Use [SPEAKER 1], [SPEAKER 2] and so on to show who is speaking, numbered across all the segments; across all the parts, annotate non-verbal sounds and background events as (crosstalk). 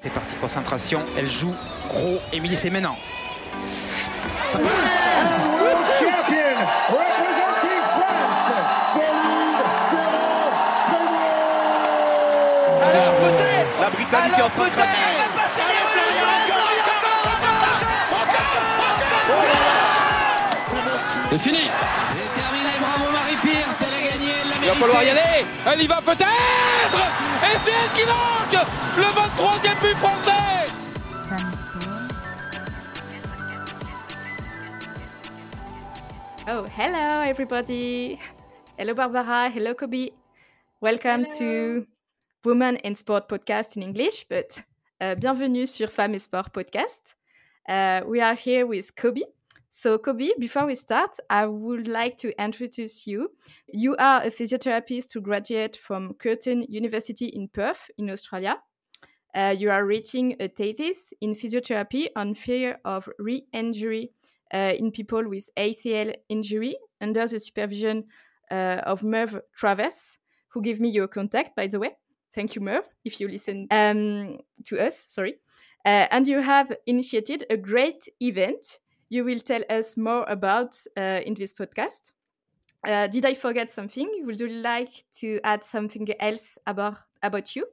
[SPEAKER 1] C'est parti, concentration. Elle joue gros. Émilie, c'est maintenant. Ça
[SPEAKER 2] Alors peut-être
[SPEAKER 3] La Britannique est en train de
[SPEAKER 2] peut-être
[SPEAKER 3] craquer.
[SPEAKER 4] C'est fini
[SPEAKER 5] C'est terminé, bravo Marie-Pierce, elle a gagné, elle l'a
[SPEAKER 1] Il va falloir y aller. Elle y va peut-être. Et c'est elle qui marque le 23e but français.
[SPEAKER 6] Oh, hello everybody. Hello Barbara, hello Kobe. Welcome to Women in Sport podcast in English, but uh, bienvenue sur Femmes et Sport podcast. Uh, we are here with Kobe. So, Cobie, before we start, I would like to introduce you. You are a physiotherapist who graduated from Curtin University in Perth, in Australia. Uh, you are writing a thesis in physiotherapy on fear of re-injury uh, in people with ACL injury under the supervision uh, of Merv Travers, who gave me your contact, by the way. Thank you, Merv, if you listen um, to us. Sorry. Uh, and you have initiated a great event. You will tell us more about uh, in this podcast. Uh, did I forget something? Would you like to add something else about about you?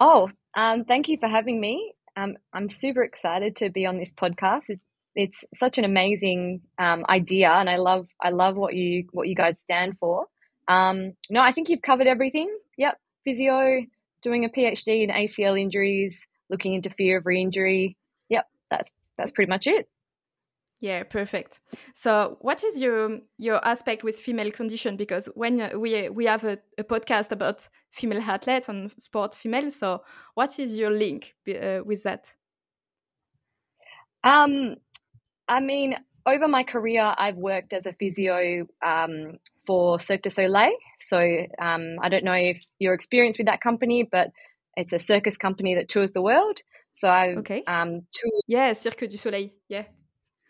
[SPEAKER 7] Oh, um, thank you for having me. Um, I'm super excited to be on this podcast. It, it's such an amazing um, idea, and I love I love what you what you guys stand for. Um, no, I think you've covered everything. Yep, physio, doing a PhD in ACL injuries, looking into fear of re-injury. That's pretty much it.
[SPEAKER 6] Yeah, perfect. So, what is your your aspect with female condition? Because when uh, we we have a, a podcast about female athletes and sport female, so what is your link uh, with that?
[SPEAKER 7] Um, I mean, over my career, I've worked as a physio um, for Cirque du Soleil. So um, I don't know if you're experienced with that company, but it's a circus company that tours the world. So I
[SPEAKER 6] Okay.
[SPEAKER 7] um, toured
[SPEAKER 6] Yeah, Cirque du Soleil. Yeah.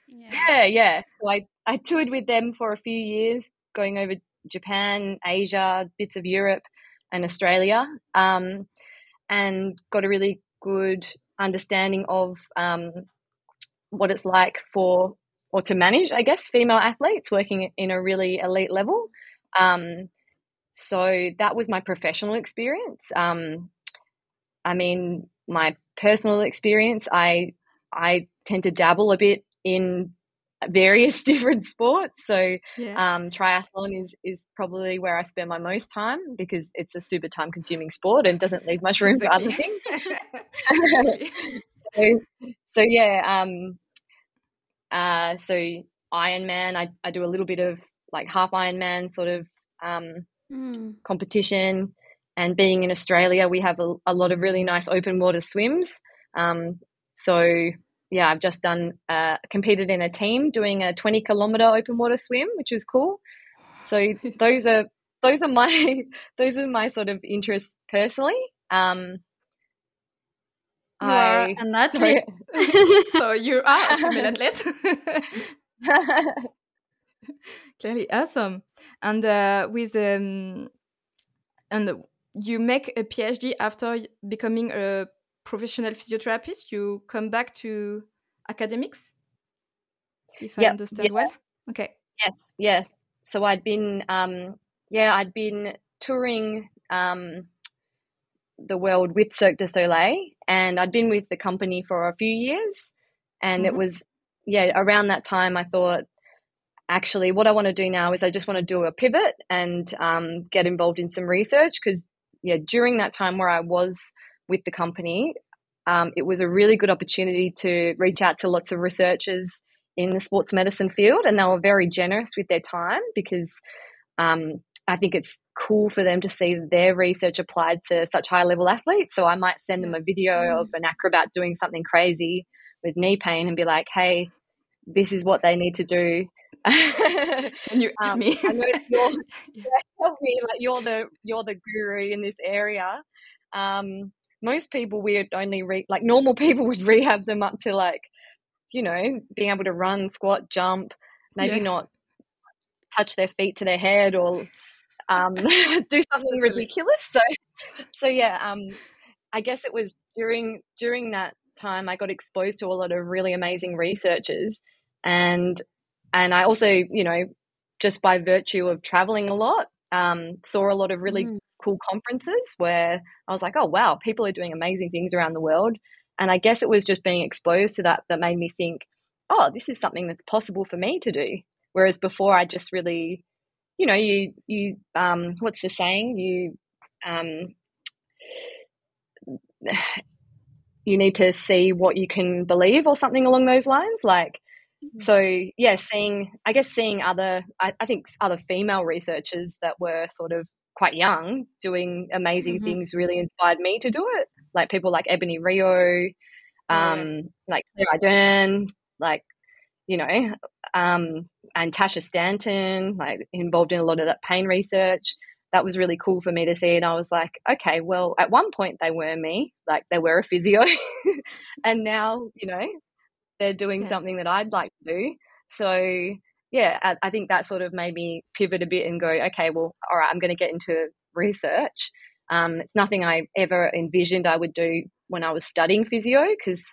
[SPEAKER 7] Yeah, yeah. So I, I toured with them for a few years, going over Japan, Asia, bits of Europe, and Australia, um, and got a really good understanding of um, what it's like for or to manage, I guess, female athletes working in a really elite level. Um, so that was my professional experience. Um, I mean, my personal experience, I I tend to dabble a bit in various (laughs) different sports. So
[SPEAKER 6] Yeah.
[SPEAKER 7] um, triathlon is is probably where I spend my most time because it's a super time consuming sport and doesn't leave much room for other things. (laughs) (laughs) So, so yeah, um, uh, so Ironman, I, I do a little bit of like half Ironman sort of um, competition. And being in Australia, we have a, a lot of really nice open water swims. Um, so yeah, I've just done uh, competed in a team doing a 20 kilometer open water swim, which was cool. So (laughs) those are those are my (laughs) those are my sort of interests personally. Um,
[SPEAKER 8] You are
[SPEAKER 7] I-
[SPEAKER 8] an athlete. (laughs)
[SPEAKER 6] so you are a female athlete. Clearly awesome. And uh, with um, and you make a PhD after becoming a professional physiotherapist. You come back to academics, if I
[SPEAKER 7] Yep,
[SPEAKER 6] understand
[SPEAKER 7] yeah.
[SPEAKER 6] well. Okay.
[SPEAKER 7] Yes, yes. So I'd been, um, yeah, I'd been touring um, the world with Cirque du Soleil, and I'd been with the company for a few years. And it
[SPEAKER 6] Mhm.
[SPEAKER 7] was, yeah, around that time I thought, actually, what I want to do now is I just want to do a pivot and um, get involved in some research because, yeah, during that time where I was with the company, um, it was a really good opportunity to reach out to lots of researchers in the sports medicine field, and they were very generous with their time because um, I think it's cool for them to see their research applied to such high level athletes. So I might send them a video of an acrobat doing something crazy with knee pain and be like, hey, this is what they need to do.
[SPEAKER 6] And you (laughs)
[SPEAKER 7] Um,
[SPEAKER 6] me.
[SPEAKER 7] I know (laughs) you're help me like you're the you're the guru in this area. Um, most people would only re- like normal (laughs) people would rehab them up to like you know being able to run, squat, jump, maybe
[SPEAKER 6] Yeah.
[SPEAKER 7] not touch their feet to their head or um, do something ridiculous. So so yeah, um, I guess it was during during that time I got exposed to a lot of really amazing researchers and and I also, you know, just by virtue of traveling a lot, um, saw a lot of really mm. cool conferences where I was like, oh wow, people are doing amazing things around the world. And I guess it was just being exposed to that that made me think, oh, this is something that's possible for me to do. Whereas before, I just really, you know, you you um, what's the saying? You um, (sighs) you need to see what you can believe or something along those lines. Like. So yeah, seeing I guess seeing other I, I, think other female researchers that were sort of quite young doing amazing mm-hmm. things really inspired me to do it. Like people like Ebonie Rio, um, yeah. like Claire Ardern, like you know, um, and Tasha Stanton, like involved in a lot of that pain research. That was really cool for me to see. And I was like, okay, well, at one point they were me, like they were a physio. (laughs) and now, you know, they're doing yeah. something that I'd like to do. So, yeah, I, I think that sort of made me pivot a bit and go, okay, well, all right, I'm going to get into research. Um, it's nothing I ever envisioned I would do when I was studying physio because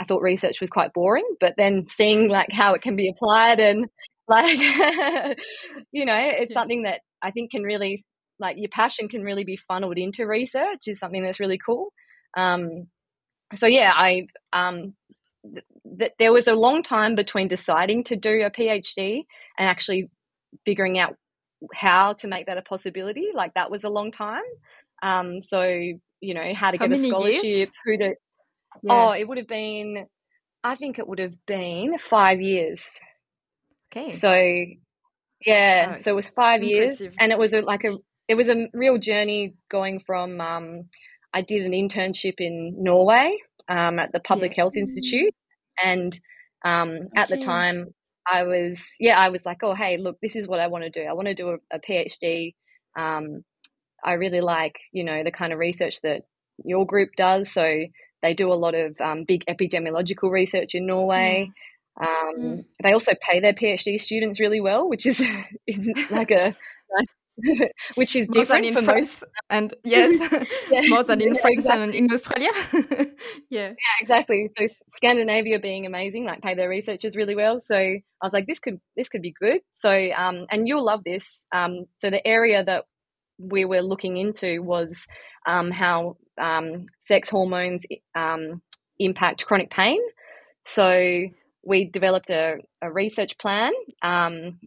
[SPEAKER 7] I thought research was quite boring, but then seeing like how it can be applied and (laughs) like (laughs) you know, it's yeah. something that I think can really like your passion can really be funneled into research is something that's really cool. Um, so yeah, I um, th- th- there was a long time between deciding to do a PhD and actually figuring out how to make that a possibility. Like that was a long time. Um, so you know how to how get a scholarship, years? who to yeah. Oh, it would have been, I think it would have been five years.
[SPEAKER 6] Okay.
[SPEAKER 7] So, yeah, oh, so it was five impressive. years, and it was a, like a, it was a real journey going from. Um, I did an internship in Norway um, at the Public yeah. Health Institute, and um, at the time I was, yeah, I was like, oh, hey, look, this is what I want to do. I want to do a, a PhD. Um, I really like, you know, the kind of research that your group does. So they do a lot of um, big epidemiological research in Norway. Mm. They also pay their PhD students really well, which is, (laughs) is like a (laughs) (laughs) which is more different
[SPEAKER 6] in France most. and (laughs) yes, yeah. (laughs) more than in yeah, France exactly. and in Australia. yeah,
[SPEAKER 7] yeah, exactly. So Scandinavia being amazing, like pay their researchers really well. So I was like, this could this could be good. So um, and you'll love this. Um, so the area that we were looking into was um, how um, sex hormones um, impact chronic pain. So we developed a, a research plan, um,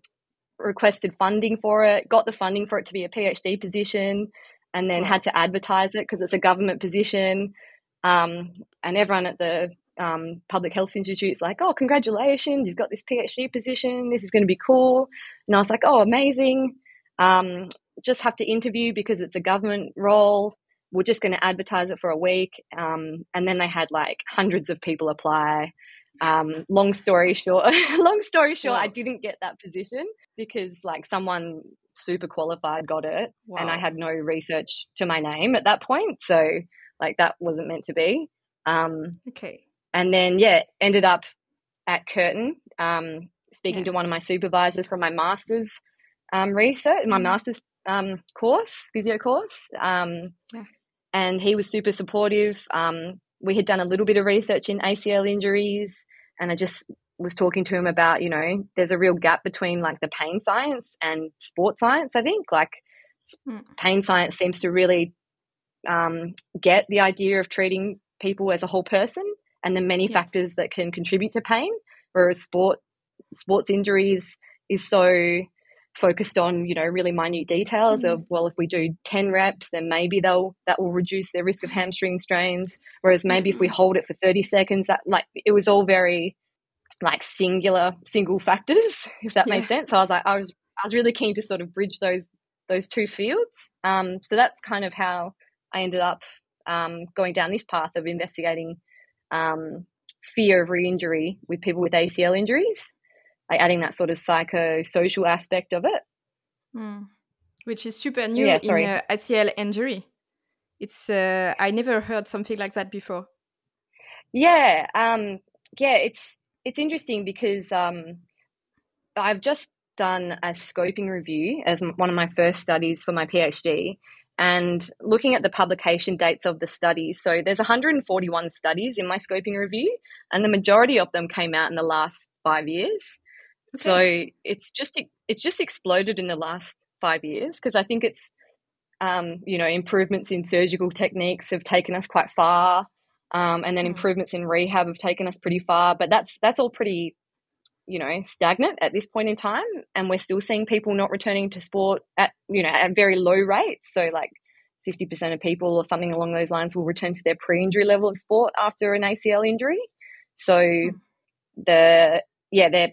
[SPEAKER 7] requested funding for it, got the funding for it to be a PhD position, and then had to advertise it because it's a government position. Um, and everyone at the um, Public Health Institute is like, oh, congratulations, you've got this PhD position, this is going to be cool. And I was like, oh, amazing. Um, just have to interview because it's a government role we're just going to advertise it for a week. Um, and then they had like hundreds of people apply. Um, long story short, (laughs) long story short, I didn't get that position because like someone super qualified got it, wow. and I had no research to my name at that point. So like that wasn't meant to be. Um,
[SPEAKER 6] okay.
[SPEAKER 7] And then yeah, ended up at Curtin, um, speaking yeah. to one of my supervisors from my master's um, research, my mm-hmm. master's um, course, physio course. Um, yeah and he was super supportive. Um, we had done a little bit of research in ACL injuries, and I just was talking to him about, you know, there's a real gap between like the pain science and sport science. I think like mm. pain science seems to really um, get the idea of treating people as a whole person and the many yeah. factors that can contribute to pain, whereas sport sports injuries is so focused on you know really minute details mm-hmm. of well if we do 10 reps then maybe they'll that will reduce their risk of hamstring strains whereas maybe if we mm-hmm. hold it for 30 seconds that like it was all very like singular single factors (laughs) if that yeah. made sense so i was like i was i was really keen to sort of bridge those those two fields um, so that's kind of how i ended up um, going down this path of investigating um, fear of re-injury with people with acl injuries like adding that sort of psychosocial aspect of it.
[SPEAKER 6] Mm. Which is super new yeah, in uh, ACL injury. It's uh, I never heard something like that before.
[SPEAKER 7] Yeah, um, yeah, it's it's interesting because um, I've just done a scoping review as one of my first studies for my PhD, and looking at the publication dates of the studies. So there's 141 studies in my scoping review, and the majority of them came out in the last five years. Okay. So it's just it's just exploded in the last five years because I think it's um, you know improvements in surgical techniques have taken us quite far, um, and then mm. improvements in rehab have taken us pretty far. But that's that's all pretty you know stagnant at this point in time and we're still seeing people not returning to sport at you know at very low rates so like 50% of people or something along those lines will return to their pre-injury level of sport after an ACL injury so mm. the yeah they're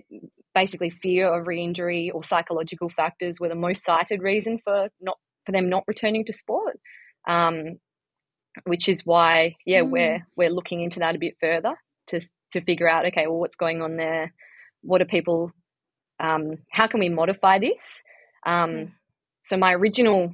[SPEAKER 7] basically fear of re-injury or psychological factors were the most cited reason for not for them not returning to sport um, which is why yeah mm. we're we're looking into that a bit further to to figure out okay well what's going on there what are people um, how can we modify this um, mm. so my original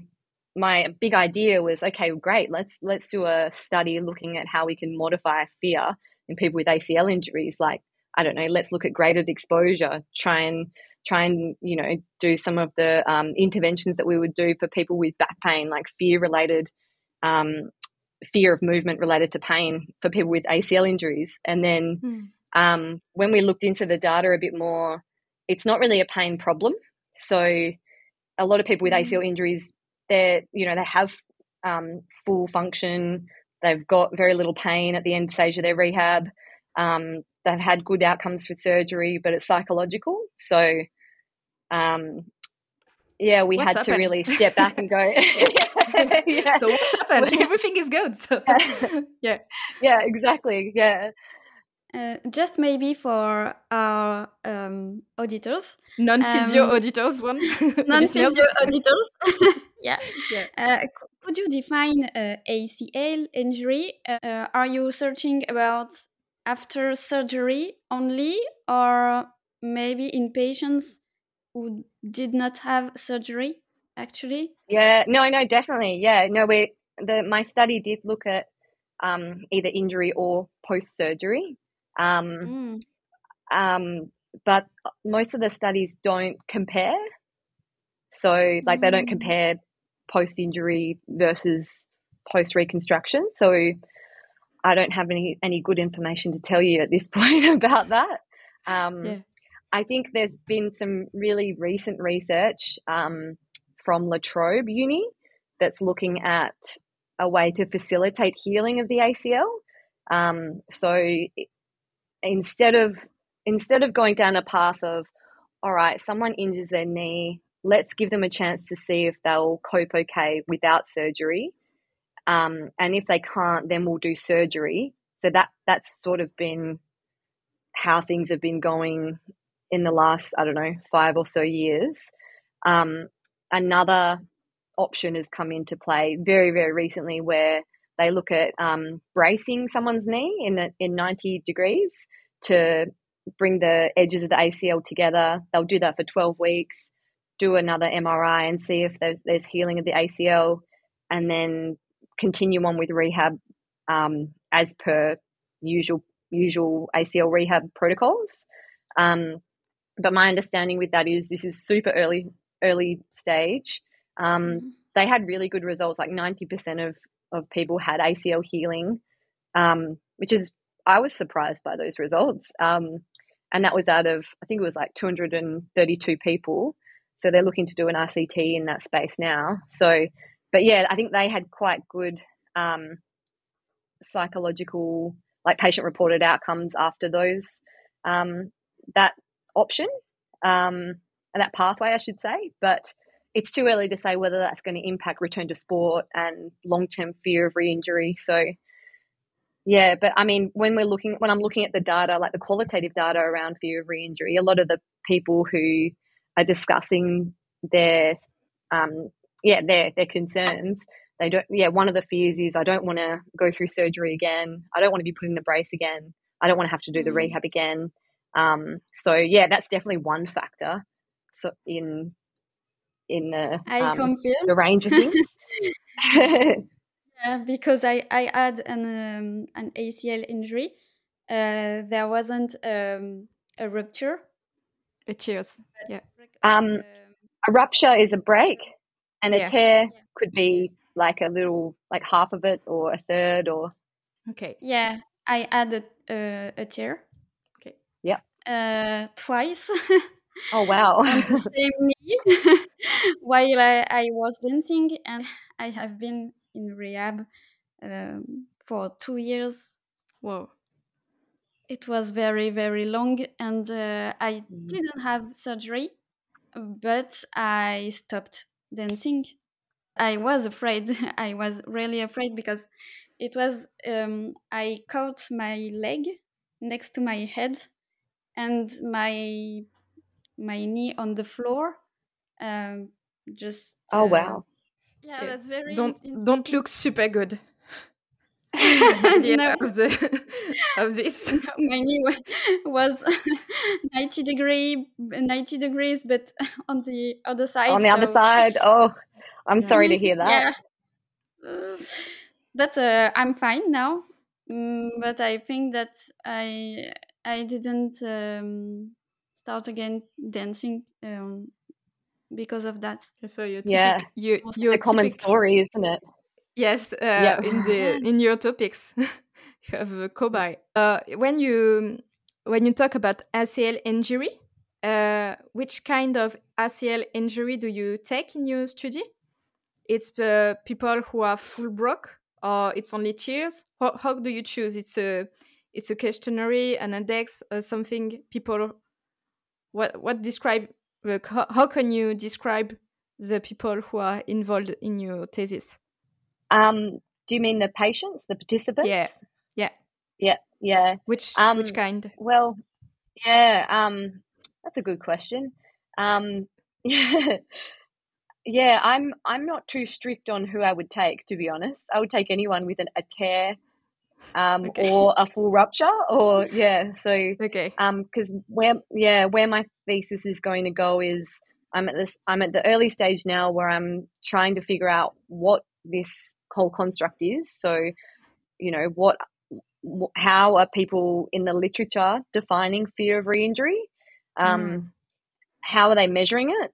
[SPEAKER 7] my big idea was okay great let's let's do a study looking at how we can modify fear in people with acl injuries like i don't know let's look at graded exposure try and try and you know do some of the um, interventions that we would do for people with back pain like fear related um, fear of movement related to pain for people with acl injuries and then mm. Um, when we looked into the data a bit more, it's not really a pain problem. So a lot of people with ACL mm. injuries, they're you know they have um, full function. They've got very little pain at the end stage of their rehab. Um, they've had good outcomes with surgery, but it's psychological. So, um, yeah, we what's had happened? to really step back and go. (laughs) (laughs)
[SPEAKER 6] yeah. So what's happened? (laughs) Everything is good. So.
[SPEAKER 7] yeah, yeah, exactly. Yeah.
[SPEAKER 8] Uh, just maybe for our um, auditors,
[SPEAKER 6] non-physio um, auditors, one
[SPEAKER 8] non-physio auditors. yeah. yeah. Uh, could you define uh, ACL injury? Uh, are you searching about after surgery only, or maybe in patients who did not have surgery? Actually.
[SPEAKER 7] Yeah. No. No. Definitely. Yeah. No. We the my study did look at um, either injury or post surgery. Um, mm. um, but most of the studies don't compare. So, like, mm. they don't mm. compare post injury versus post reconstruction. So, I don't have any any good information to tell you at this (laughs) point about that. Um, yeah. I think there's been some really recent research um, from La Trobe Uni that's looking at a way to facilitate healing of the ACL. Um, so instead of instead of going down a path of all right someone injures their knee let's give them a chance to see if they'll cope okay without surgery um, and if they can't then we'll do surgery so that that's sort of been how things have been going in the last i don't know five or so years um, another option has come into play very very recently where they look at um, bracing someone's knee in in 90 degrees to bring the edges of the ACL together. They'll do that for 12 weeks, do another MRI and see if there's, there's healing of the ACL, and then continue on with rehab um, as per usual usual ACL rehab protocols. Um, but my understanding with that is this is super early early stage. Um, mm-hmm. they had really good results, like 90% of of people had ACL healing, um, which is I was surprised by those results. Um, and that was out of I think it was like 232 people. So they're looking to do an RCT in that space now. So, but yeah, I think they had quite good um, psychological, like patient reported outcomes after those um, that option um, and that pathway, I should say. But it's too early to say whether that's going to impact return to sport and long term fear of re injury. So, yeah, but I mean, when we're looking, when I'm looking at the data, like the qualitative data around fear of re injury, a lot of the people who are discussing their, um, yeah, their, their concerns, they don't, yeah, one of the fears is I don't want to go through surgery again. I don't want to be put in the brace again. I don't want to have to do the mm. rehab again. Um, so yeah, that's definitely one factor. So in in the um, the range of things. (laughs)
[SPEAKER 8] yeah, because I I had an um, an ACL injury. Uh, there wasn't um, a rupture.
[SPEAKER 6] A tears. Yeah.
[SPEAKER 7] Um, a rupture is a break, and a yeah. tear yeah. could be like a little, like half of it or a third or?
[SPEAKER 6] Okay.
[SPEAKER 8] Yeah, I had a, uh, a tear.
[SPEAKER 6] Okay.
[SPEAKER 7] yeah
[SPEAKER 8] Uh, twice.
[SPEAKER 7] Oh wow! (laughs) (laughs)
[SPEAKER 8] same knee (laughs) while I, I was dancing, and I have been in rehab um, for two years.
[SPEAKER 6] Whoa.
[SPEAKER 8] It was very very long, and uh, I
[SPEAKER 7] Mhm.
[SPEAKER 8] didn't have surgery, but I stopped dancing. I was afraid. (laughs) I was really afraid because it was um, I caught my leg next to my head, and my my knee on the floor. Um, just
[SPEAKER 7] Oh
[SPEAKER 8] uh,
[SPEAKER 7] wow!
[SPEAKER 8] Yeah,
[SPEAKER 6] Yeah,
[SPEAKER 8] that's very
[SPEAKER 6] Don't don't look super good.
[SPEAKER 8] No,
[SPEAKER 6] of the of this.
[SPEAKER 8] my knee was (laughs) 90 degree 90 degrees but on the other side
[SPEAKER 7] On the other
[SPEAKER 8] so-
[SPEAKER 7] side, oh, I'm
[SPEAKER 6] Yeah.
[SPEAKER 7] sorry to hear that.
[SPEAKER 8] yeah Uh, but uh, i'm fine now Mm, but i think that i i didn't um, start again dancing um, because of that
[SPEAKER 6] So you
[SPEAKER 7] Yeah.
[SPEAKER 6] typic, you
[SPEAKER 8] It's
[SPEAKER 6] you're
[SPEAKER 7] It's a common
[SPEAKER 6] typic-
[SPEAKER 7] story, isn't it?
[SPEAKER 6] Yes, uh,
[SPEAKER 7] Yeah.
[SPEAKER 6] in the (laughs) in your topics, (laughs) you have a. Uh, when you when you talk about ACL injury, uh, which kind of ACL injury do you take in your study? It's uh, people who are full broke, or it's only tears. How, how do you choose? It's a it's a questionnaire, an index, uh, something people. What what describe? Uh, how, how can you describe the people who are involved in your thesis?
[SPEAKER 7] Um, do you mean the patients, the participants?
[SPEAKER 6] Yeah. Yeah.
[SPEAKER 7] Yeah. Yeah.
[SPEAKER 6] Which
[SPEAKER 7] Um,
[SPEAKER 6] which kind?
[SPEAKER 7] Well, yeah, um, that's a good question. Um, yeah, (laughs) yeah, I'm I'm not too strict on who I would take, to be honest. I would take anyone with an, a tear, um,
[SPEAKER 6] Okay.
[SPEAKER 7] or a full rupture, or yeah. So,
[SPEAKER 6] Okay.
[SPEAKER 7] um, because where yeah, where my thesis is going to go is I'm at this I'm at the early stage now where I'm trying to figure out what this whole construct is. So, you know, what how are people in the literature defining fear of re-injury? Um,
[SPEAKER 6] Mm.
[SPEAKER 7] how are they measuring it?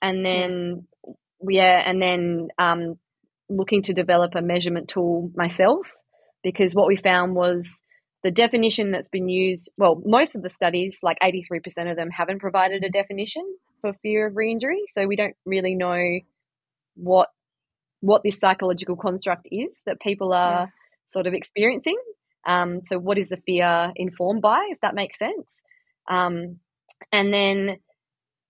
[SPEAKER 7] And then yeah and then um, looking to develop a measurement tool myself because what we found was the definition that's been used well most of the studies like 83% of them haven't provided a definition for fear of re-injury. So we don't really know what what this psychological construct is that people are
[SPEAKER 6] Yeah.
[SPEAKER 7] sort of experiencing. Um, so what is the fear informed by if that makes sense? Um, and then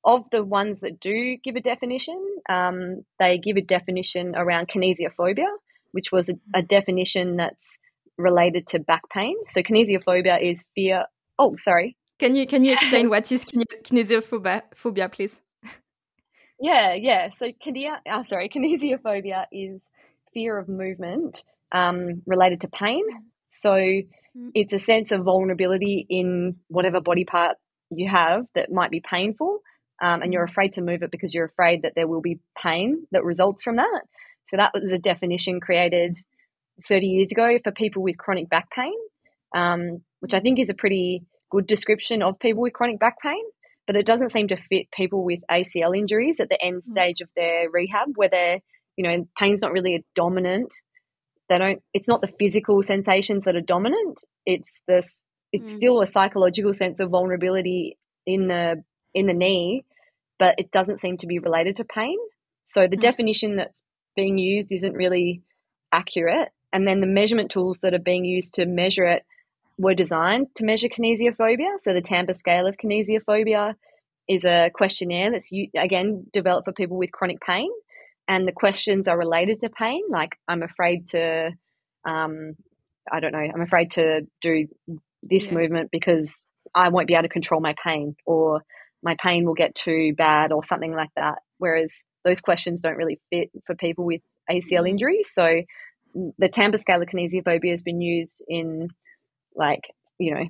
[SPEAKER 7] of the ones that do give a definition um, they give a definition around kinesiophobia which was a, a definition that's related to back pain. So kinesiophobia is fear. Oh sorry.
[SPEAKER 6] Can you can you (laughs) explain what is kinesiophobia, phobia, please?
[SPEAKER 7] Yeah, yeah. So kinea, uh, sorry, (laughs) kinesiophobia is fear of movement um, related to pain. So it's a sense of vulnerability in whatever body part you have that might be painful, um, and you're afraid to move it because you're afraid that there will be pain that results from that. So that was a definition created 30 years ago for people with chronic back pain, um, which I think is a pretty good description of people with chronic back pain but it doesn't seem to fit people with ACL injuries at the end stage of their rehab, where they're, you know, pain's not really a dominant. They don't. It's not the physical sensations that are dominant. It's this. It's
[SPEAKER 8] Mm.
[SPEAKER 7] still a psychological sense of vulnerability in the in the knee, but it doesn't seem to be related to pain. So the
[SPEAKER 6] Mm.
[SPEAKER 7] definition that's being used isn't really accurate. And then the measurement tools that are being used to measure it were designed to measure kinesiophobia. So the Tampa scale of kinesiophobia is a questionnaire that's again developed for people with chronic pain, and the questions are related to pain. Like I'm afraid to, um, I don't know, I'm afraid to do this
[SPEAKER 6] Yeah.
[SPEAKER 7] movement because I won't be able to control my pain, or my pain will get too bad, or something like that. Whereas those questions don't really fit for people with ACL
[SPEAKER 8] Mhm.
[SPEAKER 7] injuries. So the Tampa scale of kinesiophobia has been used in like you know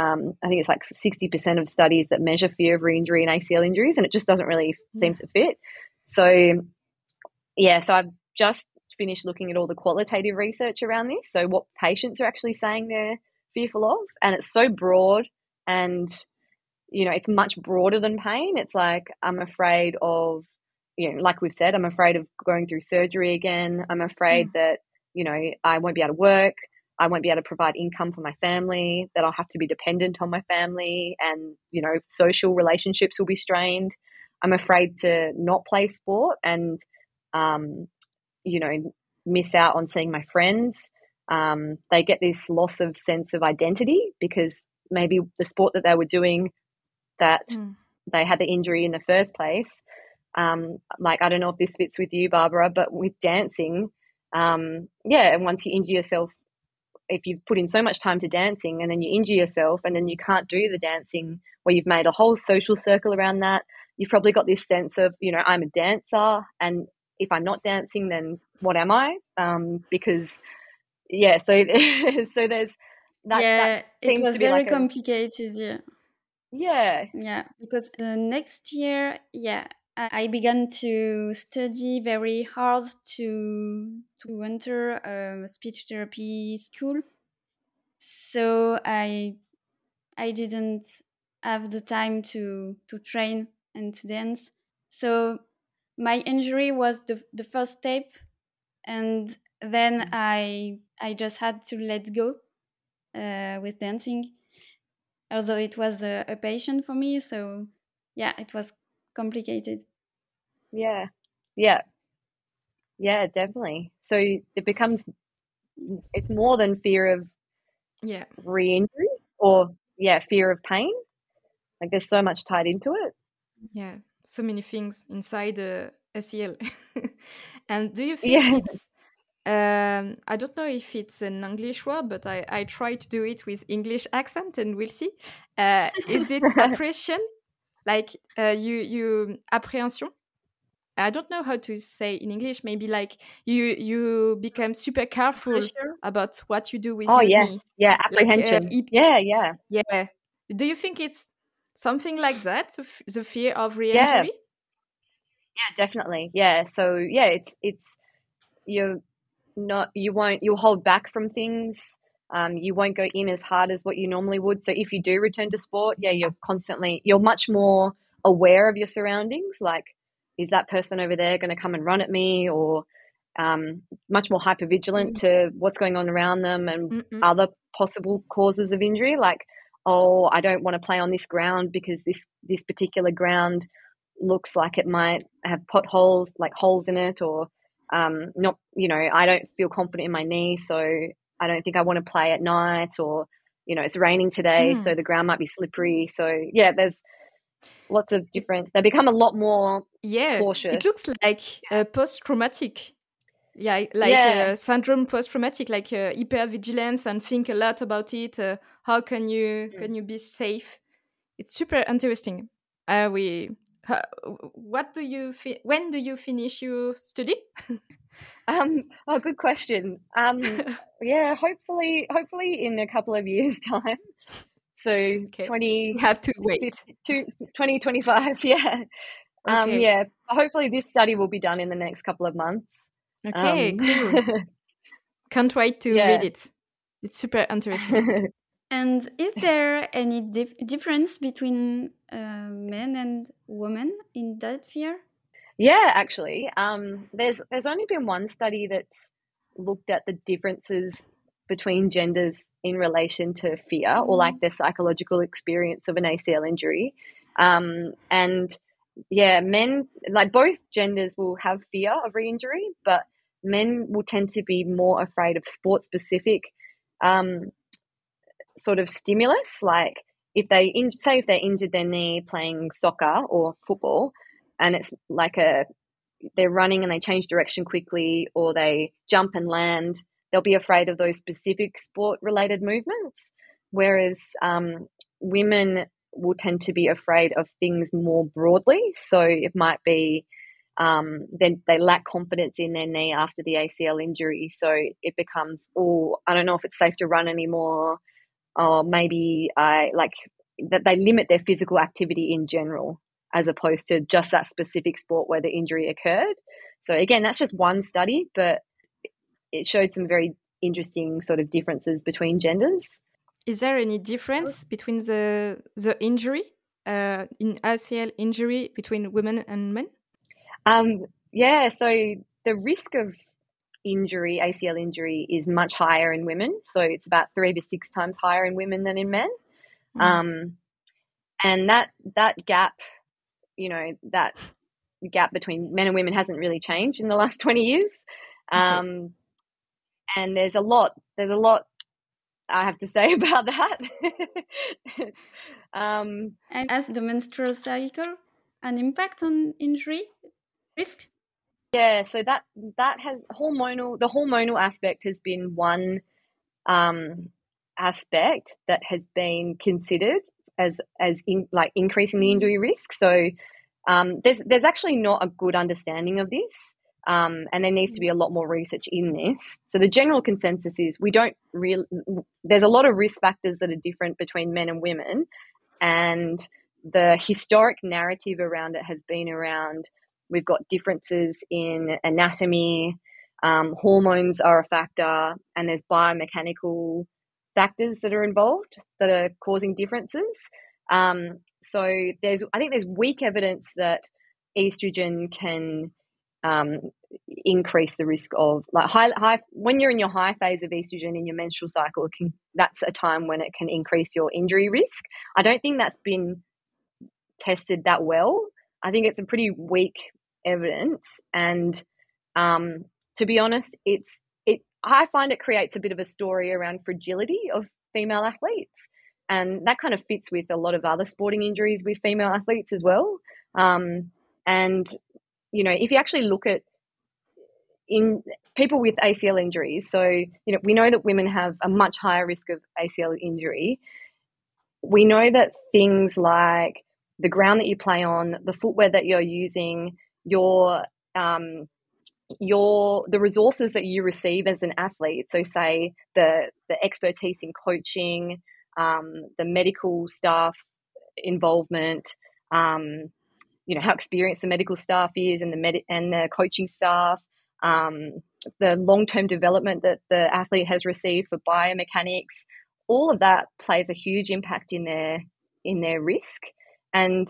[SPEAKER 7] um, i think it's like 60% of studies that measure fear of re-injury and acl injuries and it just doesn't really seem to fit so yeah so i've just finished looking at all the qualitative research around this so what patients are actually saying they're fearful of and it's so broad and you know it's much broader than pain it's like i'm afraid of you know, like we've said, I'm afraid of going through surgery again. I'm afraid mm. that, you know, I won't be able to work. I won't be able to provide income for my family, that I'll have to be dependent on my family, and, you know, social relationships will be strained. I'm afraid to not play sport and, um, you know, miss out on seeing my friends. Um, they get this loss of sense of identity because maybe the sport that they were doing that mm. they had the injury in the first place. Um, like, I don't know if this fits with you, Barbara, but with dancing, um, yeah, and once you injure yourself if you've put in so much time to dancing and then you injure yourself and then you can't do the dancing where you've made a whole social circle around that, you've probably got this sense of, you know, I'm a dancer and if I'm not dancing, then what am I? Um, because, yeah, so (laughs) so there's
[SPEAKER 8] that. Yeah, that it was very like complicated. A,
[SPEAKER 7] yeah. Yeah.
[SPEAKER 8] Yeah, because the next year, yeah, I began to study very hard to to enter a speech therapy school. So I I didn't have the time to to train and to dance. So my injury was the the first step, and then mm. I I just had to let go uh, with dancing. Although it was a, a passion for me, so yeah, it was complicated.
[SPEAKER 7] Yeah. Yeah. Yeah, definitely. So it becomes it's more than fear of
[SPEAKER 6] yeah
[SPEAKER 7] re-injury or yeah fear of pain like there's so much tied into it
[SPEAKER 6] yeah so many things inside the ACL (laughs) and do you think yeah. it's um, I don't know if it's an English word, but I, I try to do it with English accent, and we'll see. Uh, is it (laughs) apprehension, like uh, you you apprehension? I don't know how to say in English. Maybe like you you become super careful about what you do with
[SPEAKER 7] oh,
[SPEAKER 6] your
[SPEAKER 7] yes.
[SPEAKER 6] knee.
[SPEAKER 7] Yeah, apprehension. Like, uh, yeah, yeah,
[SPEAKER 6] yeah. Do you think it's something like that? The fear of re-injury.
[SPEAKER 7] Yeah. yeah, definitely. Yeah. So yeah, it's it's you're not you won't you'll hold back from things. Um, you won't go in as hard as what you normally would. So if you do return to sport, yeah, you're constantly you're much more aware of your surroundings. Like is that person over there going to come and run at me or um, much more hyper vigilant mm. to what's going on around them and Mm-mm. other possible causes of injury like oh i don't want to play on this ground because this this particular ground looks like it might have potholes like holes in it or um, not you know i don't feel confident in my knee so i don't think i want to play at night or you know it's raining today mm. so the ground might be slippery so yeah there's lots of different they become a lot more
[SPEAKER 6] yeah
[SPEAKER 7] cautious.
[SPEAKER 6] it looks like uh, post-traumatic. Yeah like yeah. Uh, syndrome post-traumatic like uh, hypervigilance and think a lot about it uh, how can you mm. can you be safe? It's super interesting. Uh, we what do you fi- when do you finish your study? (laughs)
[SPEAKER 7] Um oh good question. Um (laughs) yeah hopefully hopefully in a couple of years (laughs) time so okay. 20
[SPEAKER 6] have to wait.
[SPEAKER 7] to 2025 (laughs) yeah. Um, okay. um yeah hopefully this study will be done in the next couple of months.
[SPEAKER 6] Okay um, cool. (laughs) Can't wait to yeah. read it. It's super interesting. (laughs)
[SPEAKER 8] And is there any dif- difference between uh, men and women in that fear
[SPEAKER 7] yeah actually. Um there's there's only been one study that's looked at the differences between genders in relation to fear or like mm-hmm. the psychological experience of an ACL injury. Um, and yeah, men, like both genders will have fear of re injury, but men will tend to be more afraid of sport specific um, sort of stimulus. Like if they, in, say, if they injured their knee playing soccer or football, and it's like a, they're running and they change direction quickly, or they jump and land they'll be afraid of those specific sport related movements, whereas um, women will tend to be afraid of things more broadly. So it might be um, then they lack confidence in their knee after the ACL injury. So it becomes, oh, I don't know if it's safe to run anymore, or maybe I like that they limit their physical activity in general as opposed to just that specific sport where the injury occurred. So again, that's just one study, but it showed some very interesting sort of differences between genders.
[SPEAKER 6] Is there any difference between the the injury uh, in ACL injury between women and men?
[SPEAKER 7] Um, yeah, so the risk of injury, ACL injury, is much higher in women. So it's about three to six times higher in women than in men. Mm. Um, and that that gap, you know, that gap between men and women hasn't really changed in the last twenty years. Um, okay. And there's a lot. There's a lot I have to say (laughs) about that.
[SPEAKER 8] um, and as the menstrual cycle an impact on injury risk?
[SPEAKER 7] Yeah, so that that has hormonal. The hormonal aspect has been one um, aspect that has been considered as as in, like increasing the injury risk. So um, there's there's actually not a good understanding of this. Um, and there needs to be a lot more research in this. So the general consensus is we don't really. There's a lot of risk factors that are different between men and women, and the historic narrative around it has been around we've got differences in anatomy, um, hormones are a factor, and there's biomechanical factors that are involved that are causing differences. Um, so there's, I think there's weak evidence that estrogen can um, increase the risk of like high, high when you're in your high phase of estrogen in your menstrual cycle can, that's a time when it can increase your injury risk. I don't think that's been tested that well. I think it's a pretty weak evidence and um, to be honest it's it i find it creates a bit of a story around fragility of female athletes and that kind of fits with a lot of other sporting injuries with female athletes as well. Um, and you know, if you actually look at in people with ACL injuries, so you know, we know that women have a much higher risk of ACL injury. We know that things like the ground that you play on, the footwear that you're using, your um, your the resources that you receive as an athlete. So, say the the expertise in coaching, um, the medical staff involvement, um, you know how experienced the medical staff is and the med- and the coaching staff, um, the long term development that the athlete has received for biomechanics, all of that plays a huge impact in their in their risk. And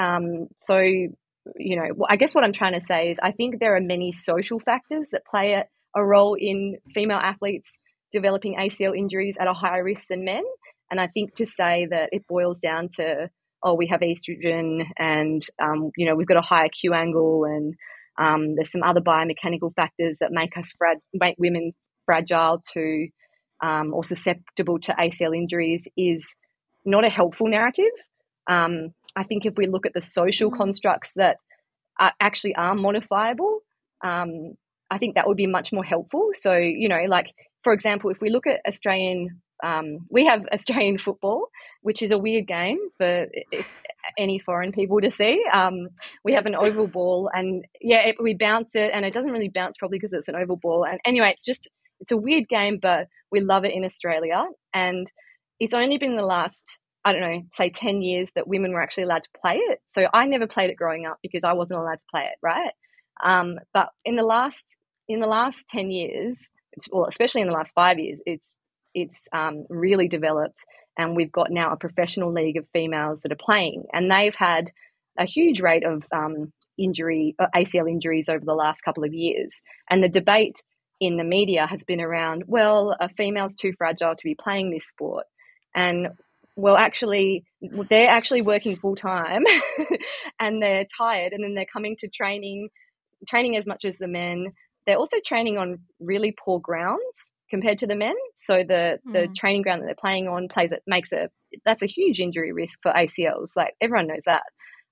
[SPEAKER 7] um, so, you know, I guess what I'm trying to say is I think there are many social factors that play a, a role in female athletes developing ACL injuries at a higher risk than men. And I think to say that it boils down to oh, we have estrogen and, um, you know, we've got a higher Q angle and um, there's some other biomechanical factors that make us, frag- make women fragile to um, or susceptible to ACL injuries is not a helpful narrative. Um, I think if we look at the social mm. constructs that are, actually are modifiable, um, I think that would be much more helpful. So, you know, like, for example, if we look at Australian um, we have Australian football, which is a weird game for any foreign people to see. Um, we have an oval ball, and yeah, it, we bounce it, and it doesn't really bounce probably because it's an oval ball. And anyway, it's just it's a weird game, but we love it in Australia, and it's only been the last I don't know, say 10 years that women were actually allowed to play it. So I never played it growing up because I wasn't allowed to play it, right? Um, but in the last in the last 10 years, well, especially in the last five years, it's it's um, really developed, and we've got now a professional league of females that are playing, and they've had a huge rate of um, injury, uh, ACL injuries over the last couple of years, and the debate in the media has been around, well, a female's too fragile to be playing this sport, and well, actually, they're actually working full time, (laughs) and they're tired, and then they're coming to training, training as much as the men. They're also training on really poor grounds compared to the men. So the mm. the training ground that they're playing on plays it makes it that's a huge injury risk for ACLs. Like everyone knows that.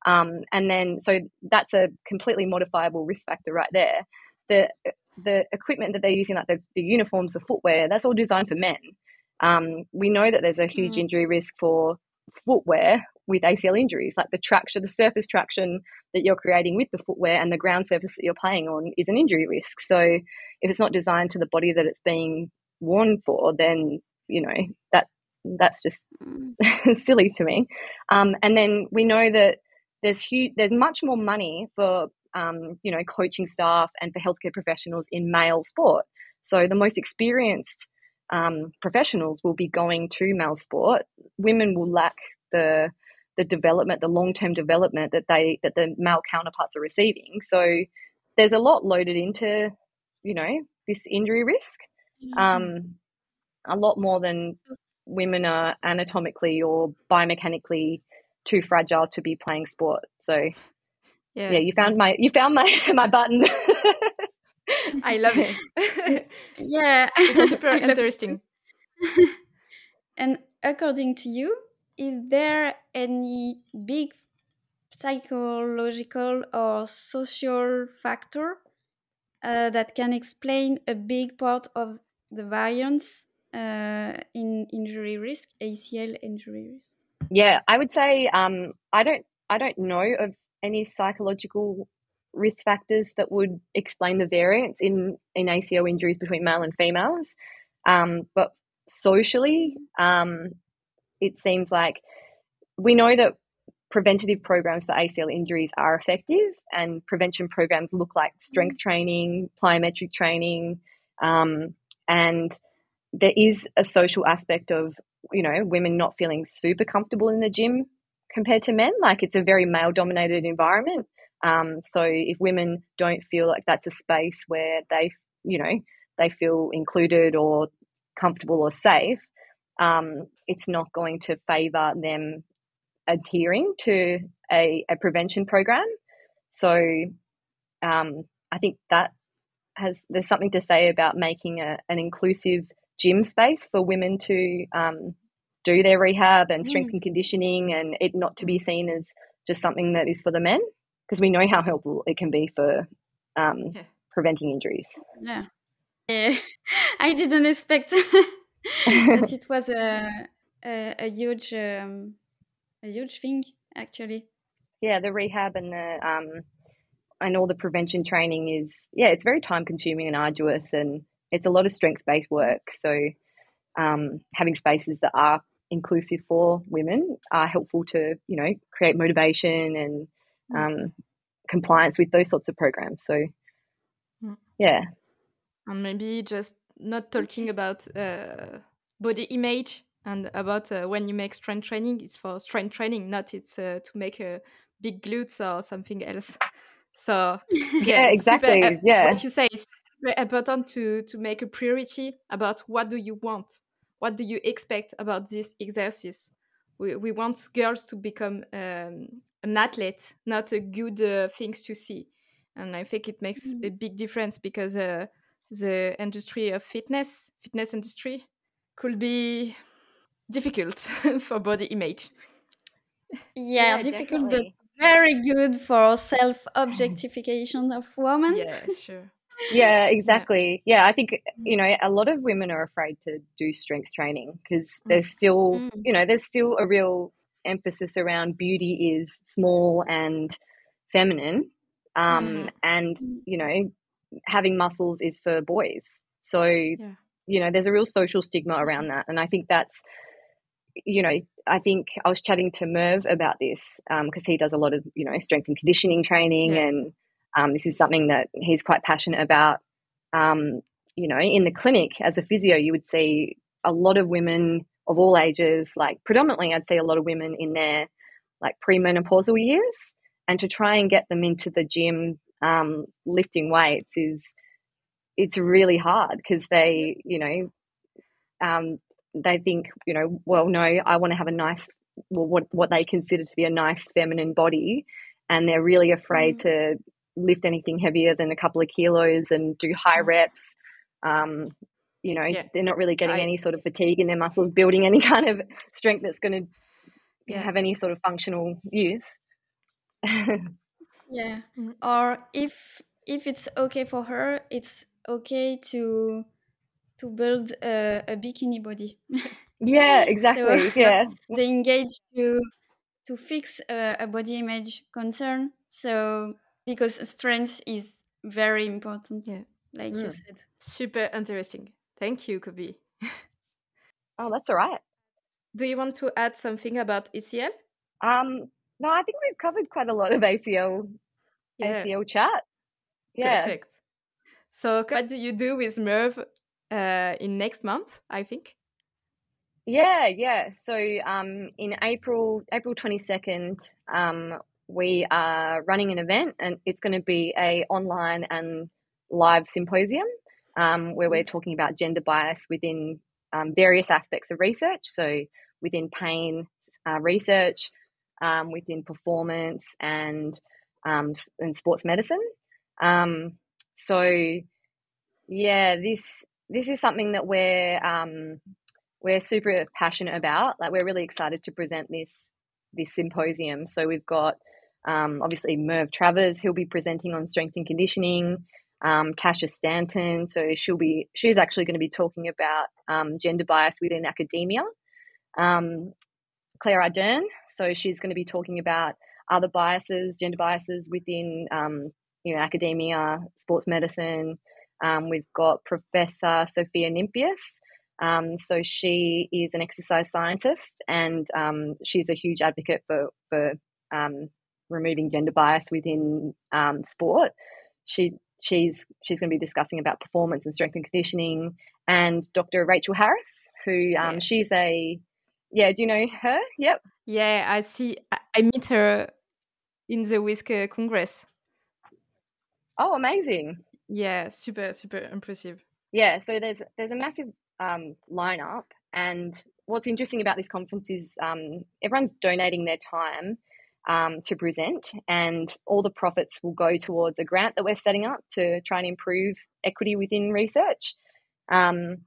[SPEAKER 7] Um, and then so that's a completely modifiable risk factor right there. The the equipment that they're using, like the, the uniforms, the footwear, that's all designed for men. Um, we know that there's a huge mm. injury risk for footwear with ACL injuries, like the traction, the surface traction that you're creating with the footwear and the ground surface that you're playing on is an injury risk. So if it's not designed to the body that it's being worn for, then you know that that's just (laughs) silly to me. Um, and then we know that there's huge, there's much more money for um, you know coaching staff and for healthcare professionals in male sport. So the most experienced um, professionals will be going to male sport. Women will lack the the development, the long term development that they that the male counterparts are receiving. So there's a lot loaded into, you know, this injury risk.
[SPEAKER 8] Mm-hmm.
[SPEAKER 7] Um, a lot more than women are anatomically or biomechanically too fragile to be playing sport. So
[SPEAKER 6] Yeah,
[SPEAKER 7] yeah, you found my you found my (laughs) my button. (laughs)
[SPEAKER 6] I love it. (laughs)
[SPEAKER 8] Yeah.
[SPEAKER 6] It's super
[SPEAKER 8] I love it.
[SPEAKER 6] interesting.
[SPEAKER 8] And according to you, is there any big psychological or social factor uh, that can explain a big part of the variance uh, in injury risk, ACL injury risk?
[SPEAKER 7] yeah, I would say um, I don't I don't know of any psychological risk factors that would explain the variance in in ACL injuries between male and females. Um, but socially, um, it seems like we know that preventative programs for ACL injuries are effective, and prevention programs look like strength training, plyometric training, um, and there is a social aspect of you know women not feeling super comfortable in the gym compared to men. Like it's a very male dominated environment. Um, so if women don't feel like that's a space where they, you know, they feel included or comfortable or safe, um, it's not going to favour them adhering to a, a prevention program. So um, I think that has there's something to say about making a, an inclusive gym space for women to um, do their rehab and strength and conditioning, and it not to be seen as just something that is for the men because we know how helpful it can be for um,
[SPEAKER 6] Yeah.
[SPEAKER 7] preventing injuries.
[SPEAKER 8] Yeah. Eh, (laughs) I didn't expect (laughs) (laughs) that it was a, a, a huge um, a huge thing actually.
[SPEAKER 7] yeah, the rehab and the um, and all the prevention training is yeah, it's very time consuming and arduous, and it's a lot of strength based work. So um, having spaces that are inclusive for women are helpful to you know create motivation and um, compliance with those sorts of programs. So
[SPEAKER 6] Mm.
[SPEAKER 7] yeah,
[SPEAKER 6] and maybe just not talking about uh, body image and about uh, when you make strength training it's for strength training not it's uh, to make a big glutes or something else. So (laughs)
[SPEAKER 7] yeah,
[SPEAKER 6] super-
[SPEAKER 7] exactly,
[SPEAKER 6] uh,
[SPEAKER 7] yeah.
[SPEAKER 6] what you say is very important to to make a priority about what do you want? What do you expect about this exercise? We, we want girls to become um, an athlete not a good uh, things to see. And i think it makes a big difference because uh, the industry of fitness fitness industry could be difficult (laughs) for body image
[SPEAKER 8] Yeah,
[SPEAKER 7] Yeah,
[SPEAKER 8] difficult
[SPEAKER 7] definitely.
[SPEAKER 8] but very good for self objectification of women.
[SPEAKER 6] yeah sure (laughs)
[SPEAKER 7] yeah exactly yeah i think you know a lot of women are afraid to do strength training because there's still
[SPEAKER 8] Mm.
[SPEAKER 7] you know there's still a real emphasis around beauty is small and feminine um
[SPEAKER 6] Mhm.
[SPEAKER 7] and
[SPEAKER 8] Mm.
[SPEAKER 7] you know having muscles is for boys. So you know there's a real social stigma around that and i think that's you know i think i was chatting to merv about this because he does a lot of you know strength and conditioning training
[SPEAKER 6] Yeah.
[SPEAKER 7] and um, this is something that he's quite passionate about. Um, you know in the clinic as a physio you would see a lot of women of all ages like predominantly i'd say a lot of women in their like premenopausal years and to try and get them into the gym um, lifting weights is it's really hard because they you know um, they think you know well no i want to have a nice well, what what they consider to be a nice feminine body and they're really afraid to lift anything heavier than a couple of kilos and do high reps um, you know
[SPEAKER 6] Yeah.
[SPEAKER 7] they're not really getting
[SPEAKER 6] I-
[SPEAKER 7] any sort of fatigue in their muscles building any (laughs) kind of strength that's going to
[SPEAKER 6] Yeah.
[SPEAKER 7] have any sort of functional use (laughs)
[SPEAKER 8] Yeah.
[SPEAKER 6] Mm.
[SPEAKER 8] Or if if it's okay for her, it's okay to to build a, a bikini body. (laughs)
[SPEAKER 7] yeah (laughs) exactly (laughs) yeah
[SPEAKER 8] they engage to to fix a, a body image concern. So because strength is very important,
[SPEAKER 6] Yeah.
[SPEAKER 8] like you
[SPEAKER 7] Mm.
[SPEAKER 8] said.
[SPEAKER 6] super interesting thank you Cobie
[SPEAKER 7] oh that's all right
[SPEAKER 6] do you want to add something about ACL
[SPEAKER 7] um no i think we've covered quite a lot of acl
[SPEAKER 6] Yeah.
[SPEAKER 7] acl chat yeah
[SPEAKER 6] Perfect. So, what do you do with Merv uh, in next month? I think.
[SPEAKER 7] Yeah, yeah. So um, in April, April twenty second, um, we are running an event, and it's going to be a online and live symposium um, where we're talking about gender bias within um, various aspects of research. So within pain uh, research, um, within performance, and um, and sports medicine. Um, so yeah, this this is something that we're um, we're super passionate about. Like we're really excited to present this this symposium. So we've got um, obviously Merv Travers, he'll be presenting on strength and conditioning. Um, Tasha Stanton, so she'll be she's actually going to be talking about gender bias within academia. Um, Claire Ardern, so she's going to be talking about other biases, gender biases within um, you know academia, sports medicine. Um, we've got Professor Sophia Nimphius. Um, so she is an exercise scientist, and um, she's a huge advocate for for um, removing gender bias within um, sport. She she's she's going to be discussing about performance and strength and conditioning. And Dr. Rachel Harris, who um, yeah. she's a yeah, do you know her? Yep.
[SPEAKER 6] Yeah, I see. I meet her in the WISC Congress.
[SPEAKER 7] Oh, amazing!
[SPEAKER 6] Yeah, super super impressive.
[SPEAKER 7] Yeah, so there's there's a massive um, lineup, and what's interesting about this conference is um, everyone's donating their time um, to present, and all the profits will go towards a grant that we're setting up to try and improve equity within research. Um,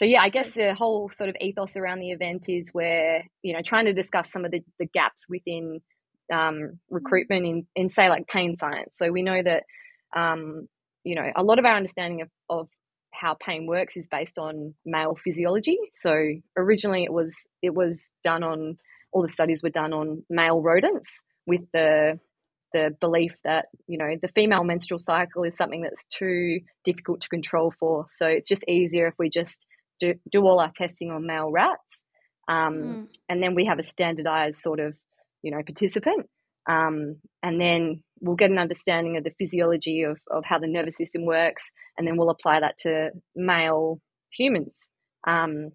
[SPEAKER 7] so yeah, I guess the whole sort of ethos around the event is where you know trying to discuss some of the, the gaps within um, recruitment in, in say like pain science. So we know that um, you know a lot of our understanding of, of how pain works is based on male physiology. So originally it was it was done on all the studies were done on male rodents with the the belief that you know the female menstrual cycle is something that's too difficult to control for so it's just easier if we just do, do all our testing on male rats um, mm. and then we have a standardized sort of you know participant um, and then we'll get an understanding of the physiology of, of how the nervous system works and then we'll apply that to male humans um,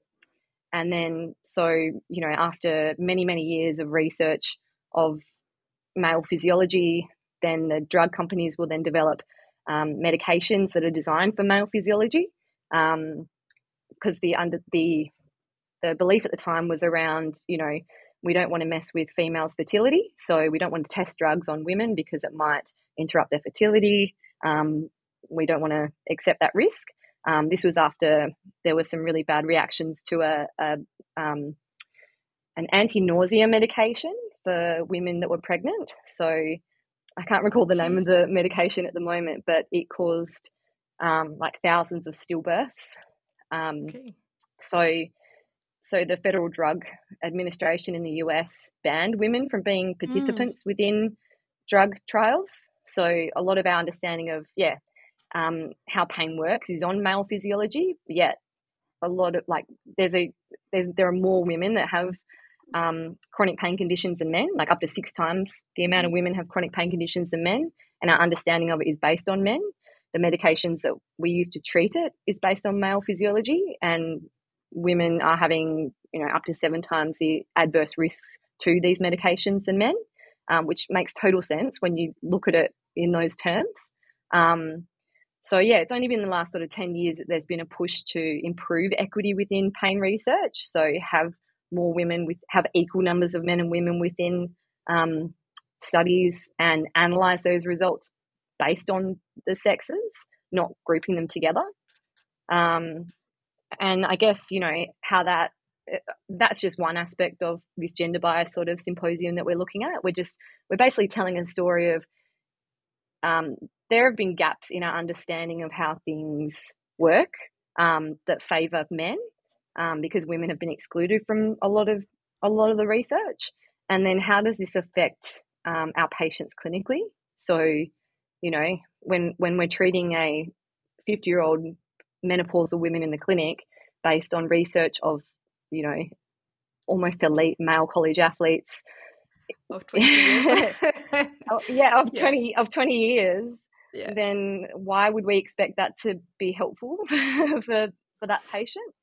[SPEAKER 7] and then, so, you know, after many, many years of research of male physiology, then the drug companies will then develop um, medications that are designed for male physiology. Because the under the the belief at the time was around, you know, we don't want to mess with females' fertility, so we don't want to test drugs on women because it might interrupt their fertility. Um, we don't want to accept that risk. Um, this was after there were some really bad reactions to a, a um, an anti-nausea medication for women that were pregnant. So I can't recall the name of the medication at the moment, but it caused um, like thousands of stillbirths. Um, okay. So, so the Federal Drug Administration in the US banned women from being hmm. participants mm. within drug trials. So a lot of our understanding of yeah um, how pain works is on male physiology, yet a lot of like there's a there's there are more women that have um, chronic pain conditions than men, like up to six times the amount of women have chronic pain conditions than men, and our understanding of it is based on men. The medications that we use to treat it is based on male physiology, and women are having you know up to seven times the adverse risks to these medications than men, um, which makes total sense when you look at it in those terms. Um, so yeah, it's only been the last sort of 10 years that there's been a push to improve equity within pain research. So have more women with have equal numbers of men and women within um, studies and analyze those results based on the sexes, not grouping them together. Um, and I guess you know how that uh, that's just one aspect of this gender bias sort of symposium that we're looking at. We're just we're basically telling a story of um, there have been gaps in our understanding of how things work um, that favour men um, because women have been excluded from a lot of a lot of the research. And then how does this affect um, our patients clinically? So, you know, when when we're treating a 50 year old menopausal women in the clinic based on research of, you know, almost elite male college athletes
[SPEAKER 6] of 20 years. (laughs)
[SPEAKER 7] oh, yeah, of 20 yeah. of 20 years yeah. then why would we expect that to be helpful (laughs) for for that patient?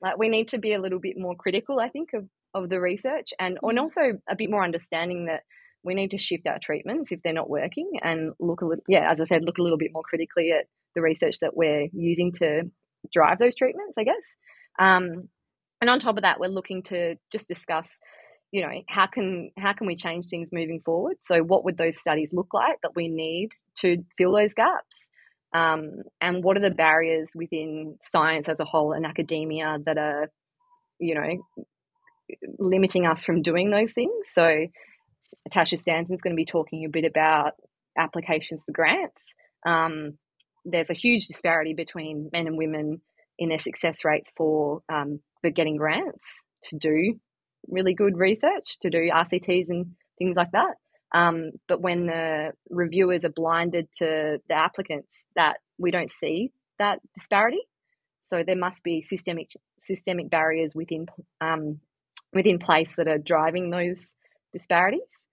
[SPEAKER 7] Like we need to be a little bit more critical, I think, of, of the research and, and mm. also a bit more understanding that we need to shift our treatments if they're not working and look a little, yeah, as I said, look a little bit more critically at the research that we're using to drive those treatments, I guess. Um, and on top of that, we're looking to just discuss, you know, how can how can we change things moving forward? So, what would those studies look like that we need to fill those gaps? Um, and what are the barriers within science as a whole and academia that are, you know, limiting us from doing those things? So, Tasha Stanton's going to be talking a bit about applications for grants. Um, there's a huge disparity between men and women in their success rates for um, for getting grants to do really good research, to do RCTs and things like that. Um, but when the reviewers are blinded to the applicants, that we don't see that disparity. So there must be systemic systemic barriers within um, within place that are driving those disparities.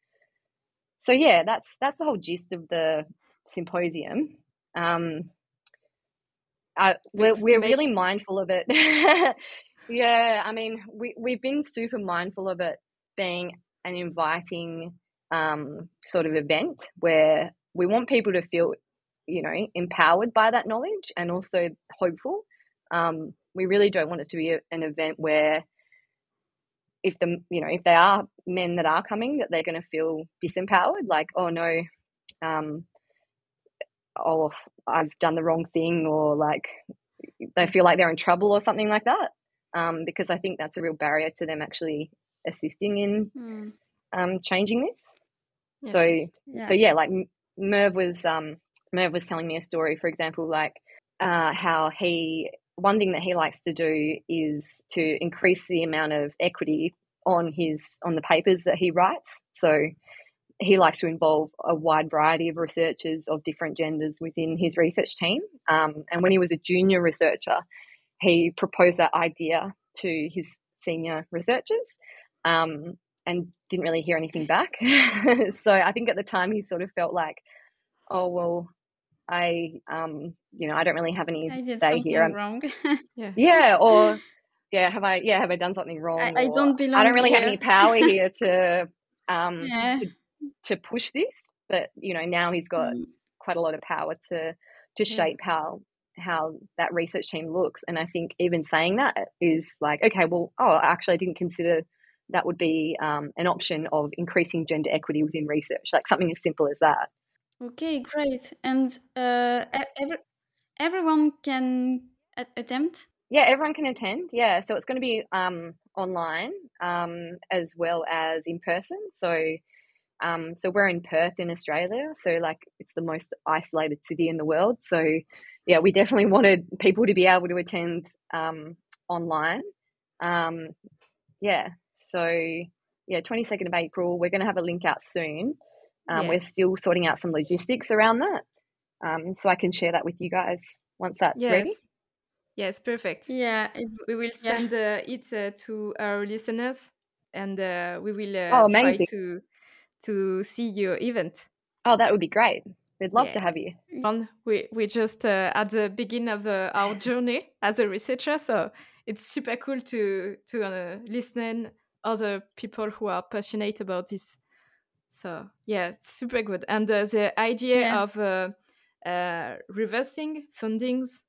[SPEAKER 7] So yeah, that's that's the whole gist of the symposium. Um, uh, we're we're really mindful of it. (laughs) yeah, I mean, we we've been super mindful of it being an inviting um, sort of event where we want people to feel, you know, empowered by that knowledge and also hopeful. Um, we really don't want it to be a, an event where if the you know if they are men that are coming that they're going to feel disempowered like oh no um oh i've done the wrong thing or like they feel like they're in trouble or something like that um because i think that's a real barrier to them actually assisting in mm. um changing this yes, so yeah. so yeah like merv was um merv was telling me a story for example like uh how he one thing that he likes to do is to increase the amount of equity on his on the papers that he writes. So he likes to involve a wide variety of researchers of different genders within his research team. Um, and when he was a junior researcher, he proposed that idea to his senior researchers um, and didn't really hear anything back. (laughs) so I think at the time he sort of felt like, oh well, I um, you know I don't really have any say here.
[SPEAKER 8] wrong. (laughs)
[SPEAKER 7] yeah. yeah, or yeah, have I yeah have I done something wrong?
[SPEAKER 8] I, I don't belong.
[SPEAKER 7] I don't really
[SPEAKER 8] here.
[SPEAKER 7] have any power (laughs) here to um yeah. to, to, push this, but you know now he's got mm. quite a lot of power to to shape how how that research team looks, and I think even saying that is like okay, well, oh, actually, I didn't consider that would be um, an option of increasing gender equity within research, like something as simple as that.
[SPEAKER 8] Okay, great, and uh, every, everyone can attempt
[SPEAKER 7] yeah, everyone can attend. Yeah, so it's going to be um, online um, as well as in person. So, um, so we're in Perth in Australia. So, like, it's the most isolated city in the world. So, yeah, we definitely wanted people to be able to attend um, online. Um, yeah, so yeah, twenty second of April. We're going to have a link out soon. Um, We're still sorting out some logistics around that, so I can share that with you guys once that's yes. ready.
[SPEAKER 6] Yes, perfect.
[SPEAKER 8] Yeah,
[SPEAKER 6] it, we will send yeah. uh, it uh, to our listeners, and uh, we will
[SPEAKER 7] uh, oh,
[SPEAKER 6] try to to see your event.
[SPEAKER 7] Oh, that would be great. We'd love yeah. to have you.
[SPEAKER 6] And we we just uh, at the beginning of the, our journey as a researcher, so it's super cool to to uh, listen other people who are passionate about this. So yeah, it's super good. And the idea yeah. of reversing fundings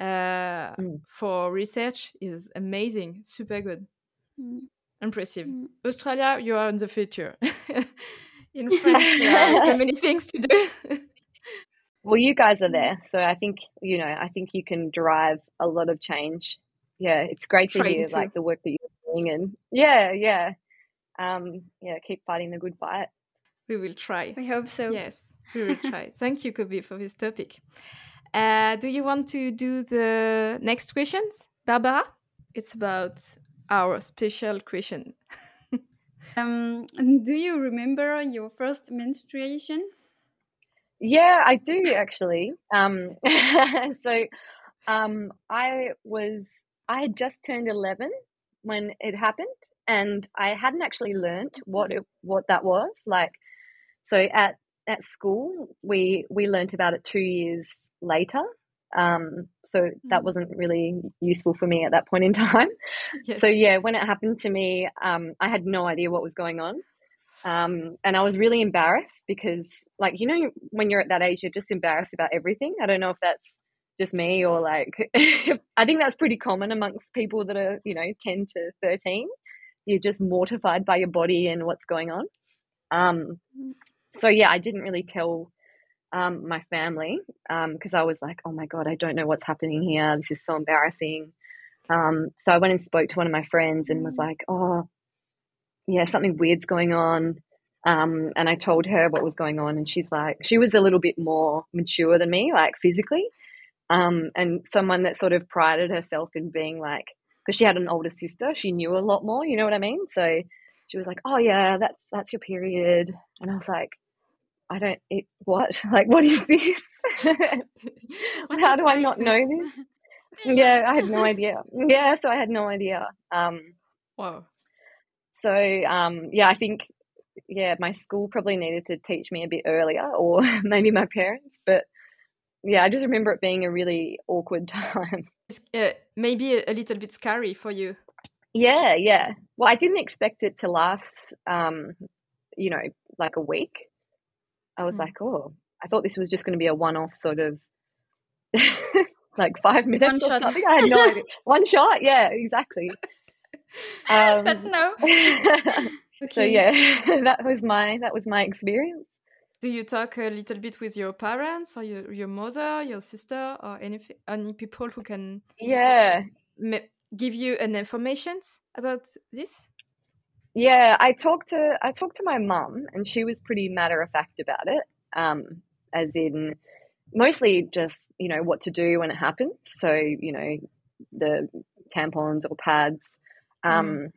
[SPEAKER 6] uh, mm. for research is amazing, super good, mm. impressive. Mm. Australia, you are in the future. (laughs) in (laughs) France, there are so many things to do. (laughs)
[SPEAKER 7] well, you guys are there, so I think you know. I think you can drive a lot of change. Yeah, it's great to hear like the work that you're doing, and yeah, yeah, um, yeah. Keep fighting the good fight.
[SPEAKER 6] We will try.
[SPEAKER 8] We hope so.
[SPEAKER 6] Yes, we will try. (laughs) Thank you, Cobie, for this topic. Uh, do you want to do the next questions, Barbara? It's about our special question. (laughs)
[SPEAKER 8] um, do you remember your first menstruation?
[SPEAKER 7] Yeah, I do actually. Um, (laughs) so um, I was I had just turned eleven when it happened, and I hadn't actually learnt what it, what that was like. So at at school, we we learnt about it two years later. Um, so that wasn't really useful for me at that point in time. (laughs)
[SPEAKER 6] Yes.
[SPEAKER 7] So yeah, when it happened to me, um, I had no idea what was going on. Um, and I was really embarrassed because, like, you know, when you're at that age, you're just embarrassed about everything. I don't know if that's just me or like, (laughs) I think that's pretty common amongst people that are, you know, 10 to 13. You're just mortified by your body and what's going on. Um, so yeah, I didn't really tell um, my family because I was like, oh my God, I don't know what's happening here. This is so embarrassing. Um, so I went and spoke to one of my friends and was like, oh, yeah, something weird's going on. Um, and I told her what was going on, and she's like, she was a little bit more mature than me, like physically, um, and someone that sort of prided herself in being like, because she had an older sister, she knew a lot more. You know what I mean? So she was like, "Oh yeah, that's that's your period," and I was like, "I don't, it, what? (laughs) Like, what is this? (laughs) How do I not know (laughs) this?" yeah, I had no idea. Yeah, so I had no idea. Um,
[SPEAKER 6] wow.
[SPEAKER 7] So um, yeah, I think yeah, my school probably needed to teach me a bit earlier, or maybe my parents. But yeah, I just remember it being a really awkward time.
[SPEAKER 6] Uh, maybe a, little bit scary for you.
[SPEAKER 7] Yeah, yeah. Well, I didn't expect it to last, um, you know, like a week. I was mm. like, oh, I thought this was just going to be a one-off sort of. (laughs) like five minutes One or shot. something. I had no idea. (laughs) One shot, yeah, exactly. (laughs)
[SPEAKER 8] Um, but no.
[SPEAKER 7] okay. So yeah, that was my that was my experience.
[SPEAKER 6] Do you talk a little bit with your parents or your, your mother, your sister, or any any people who can?
[SPEAKER 7] Yeah.
[SPEAKER 6] Give you an information about this?
[SPEAKER 7] Yeah, I talked to I talked to my mum, and she was pretty matter of fact about it. Um, as in, mostly just you know what to do when it happens. So you know the tampons or pads, um,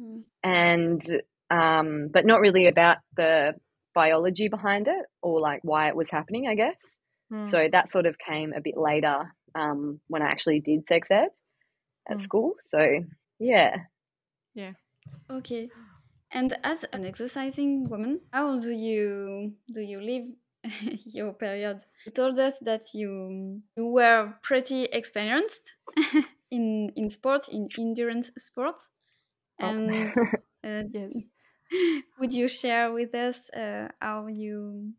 [SPEAKER 7] mm. and um, but not really about the biology behind it or like why it was happening. I guess. Mm. So that sort of came a bit later um, when I actually did sex ed at mm. school. So yeah,
[SPEAKER 6] yeah,
[SPEAKER 8] okay. And as an exercising woman, how do you do you live (laughs) your period. You told us that you you were pretty experienced (laughs) in in sport, in endurance sports, oh. and oh. (laughs) uh, yes. (laughs) would you share with us uh, how you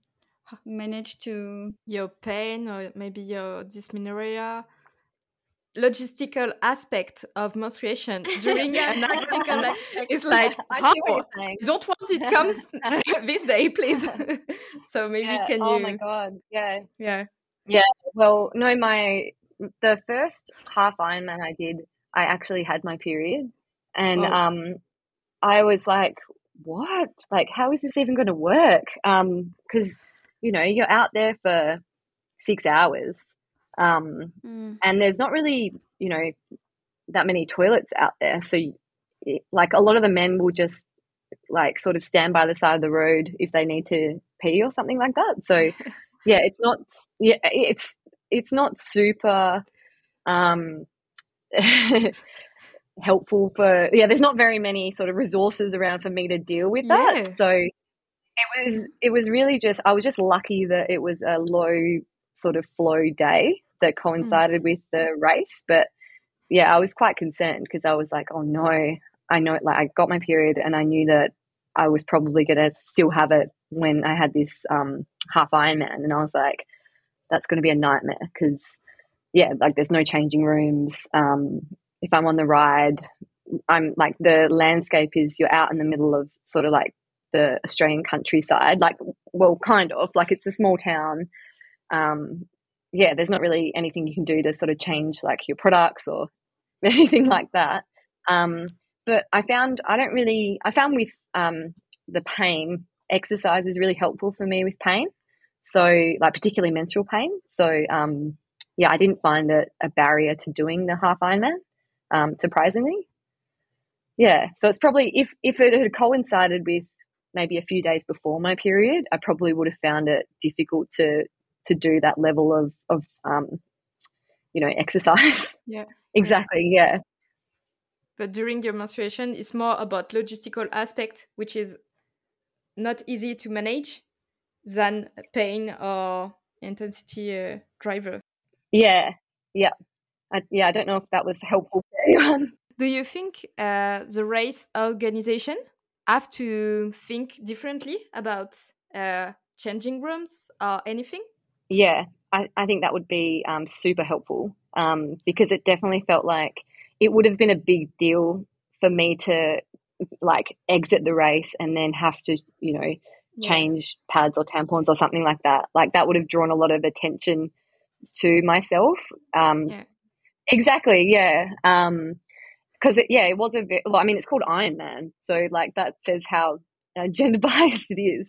[SPEAKER 8] managed to
[SPEAKER 6] your pain or maybe your dysmenorrhea? Logistical aspect of menstruation (laughs) during
[SPEAKER 8] yeah,
[SPEAKER 6] an article (laughs) it's like how don't want it comes this day please. So maybe
[SPEAKER 7] yeah.
[SPEAKER 6] can
[SPEAKER 7] oh
[SPEAKER 6] you
[SPEAKER 7] oh my god. Yeah.
[SPEAKER 6] Yeah.
[SPEAKER 7] Yeah. Well no my the first half ironman i did i actually had my period and oh. um i was like what like how is this even going to work um because you know you're out there for six hours um, mm. And there's not really, you know, that many toilets out there. So, like, a lot of the men will just like sort of stand by the side of the road if they need to pee or something like that. So, (laughs) yeah, it's not, yeah, it's, it's not super, um, (laughs) helpful for yeah there's not very many sort of resources around for me to deal with that yeah. so it was it was really just i was just lucky that it was a low sort of flow day that hmm. coincided mm. with the race. But yeah, I was quite concerned because I was like, oh no, I know, like I got my period and I knew that I was probably going to still have it when I had this um, half Ironman. And I was like, that's going to be a nightmare because, yeah, like there's no changing rooms. Um, if I'm on the ride, I'm like the landscape is you're out in the middle of sort of like the Australian countryside, like, well, kind of like it's a small town. Um, yeah, there's not really anything you can do to sort of change like your products or (laughs) anything like that. Um, but I found I don't really I found with um, the pain exercise is really helpful for me with pain. So like particularly menstrual pain. So um, yeah, I didn't find it a barrier to doing the half Ironman. Um, surprisingly, yeah. So it's probably if if it had coincided with maybe a few days before my period, I probably would have found it difficult to to do that level of of um, you know (laughs) exercise.
[SPEAKER 6] Yeah,
[SPEAKER 7] exactly. Yeah.
[SPEAKER 6] But during your menstruation, it's more about logistical aspect, which is not easy to manage, than pain or intensity uh, driver.
[SPEAKER 7] Yeah, yeah, I, yeah. I don't know if that was helpful for anyone. (laughs)
[SPEAKER 6] Do you think uh, the race organization have to think differently about uh, changing rooms or anything?
[SPEAKER 7] Yeah, I, I think that would be um, super helpful um, because it definitely felt like it would have been a big deal for me to like exit the race and then have to, you know, yeah. change pads or tampons or something like that. Like that would have drawn a lot of attention to myself. Um, yeah. Exactly, yeah. Um, because it, yeah, it was a very, well, I mean, it's called Iron Man, so like that says how uh, (laughs) gender biased it is.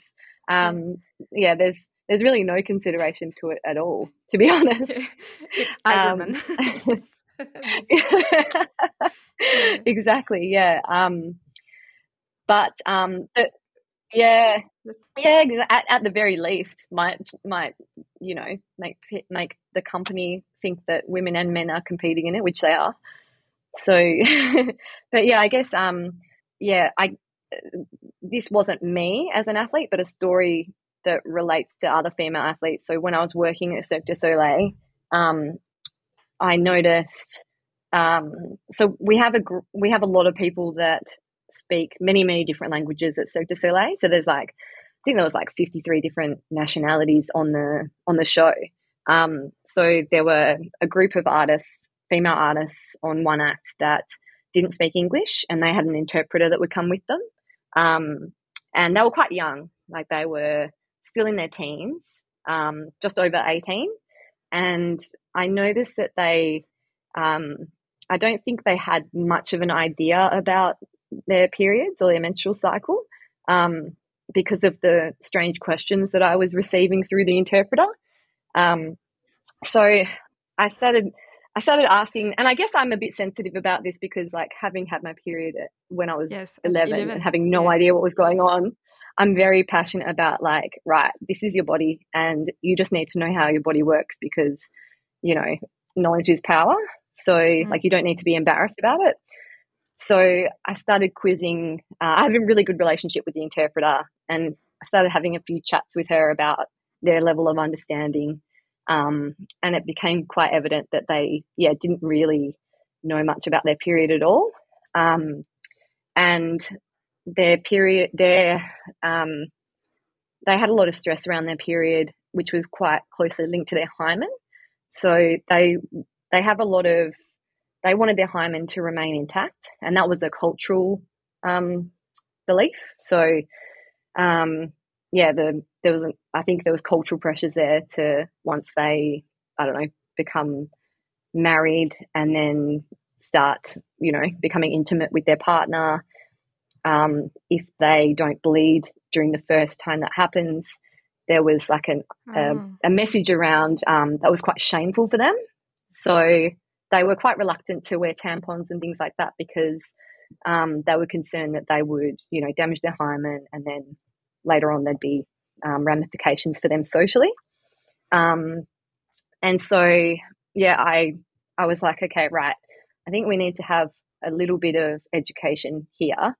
[SPEAKER 7] Um, yeah. there's there's really no consideration to it at all, to be (laughs) honest. (laughs)
[SPEAKER 6] it's Iron um,
[SPEAKER 7] Man. exactly, yeah. Um, but um, the, yeah, yeah. At, at the very least, might might you know make make the company think that women and men are competing in it, which they are. So, (laughs) but yeah, I guess um, yeah, I this wasn't me as an athlete, but a story that relates to other female athletes. So when I was working at Cirque du Soleil, um, I noticed. Um, so we have a gr- we have a lot of people that speak many many different languages at Cirque du Soleil. So there's like I think there was like 53 different nationalities on the on the show. Um, so there were a group of artists, female artists, on one act that didn't speak English, and they had an interpreter that would come with them. Um, and they were quite young, like they were still in their teens, um, just over 18. And I noticed that they, um, I don't think they had much of an idea about their periods or their menstrual cycle um, because of the strange questions that I was receiving through the interpreter. Um, so I started. I started asking, and I guess I'm a bit sensitive about this because, like, having had my period when I was yes, 11, 11, and having no yeah. idea what was going on, I'm very passionate about, like, right, this is your body, and you just need to know how your body works because, you know, knowledge is power. So, mm. like, you don't need to be embarrassed about it. So I started quizzing. Uh, I have a really good relationship with the interpreter, and I started having a few chats with her about their level of understanding. Um, and it became quite evident that they, yeah, didn't really know much about their period at all. Um, and their period, their, um, they had a lot of stress around their period, which was quite closely linked to their hymen. So they they have a lot of they wanted their hymen to remain intact, and that was a cultural um, belief. So, um, yeah, the there was an, I think there was cultural pressures there to once they I don't know become married and then start you know becoming intimate with their partner. Um, if they don't bleed during the first time that happens, there was like an, oh. a, a, message around um, that was quite shameful for them. So they were quite reluctant to wear tampons and things like that because um, they were concerned that they would, you know, damage their hymen and then later on there'd be um, ramifications for them socially. Um, and so, yeah, I I was like, okay, right. I think we need to have a little bit of education here,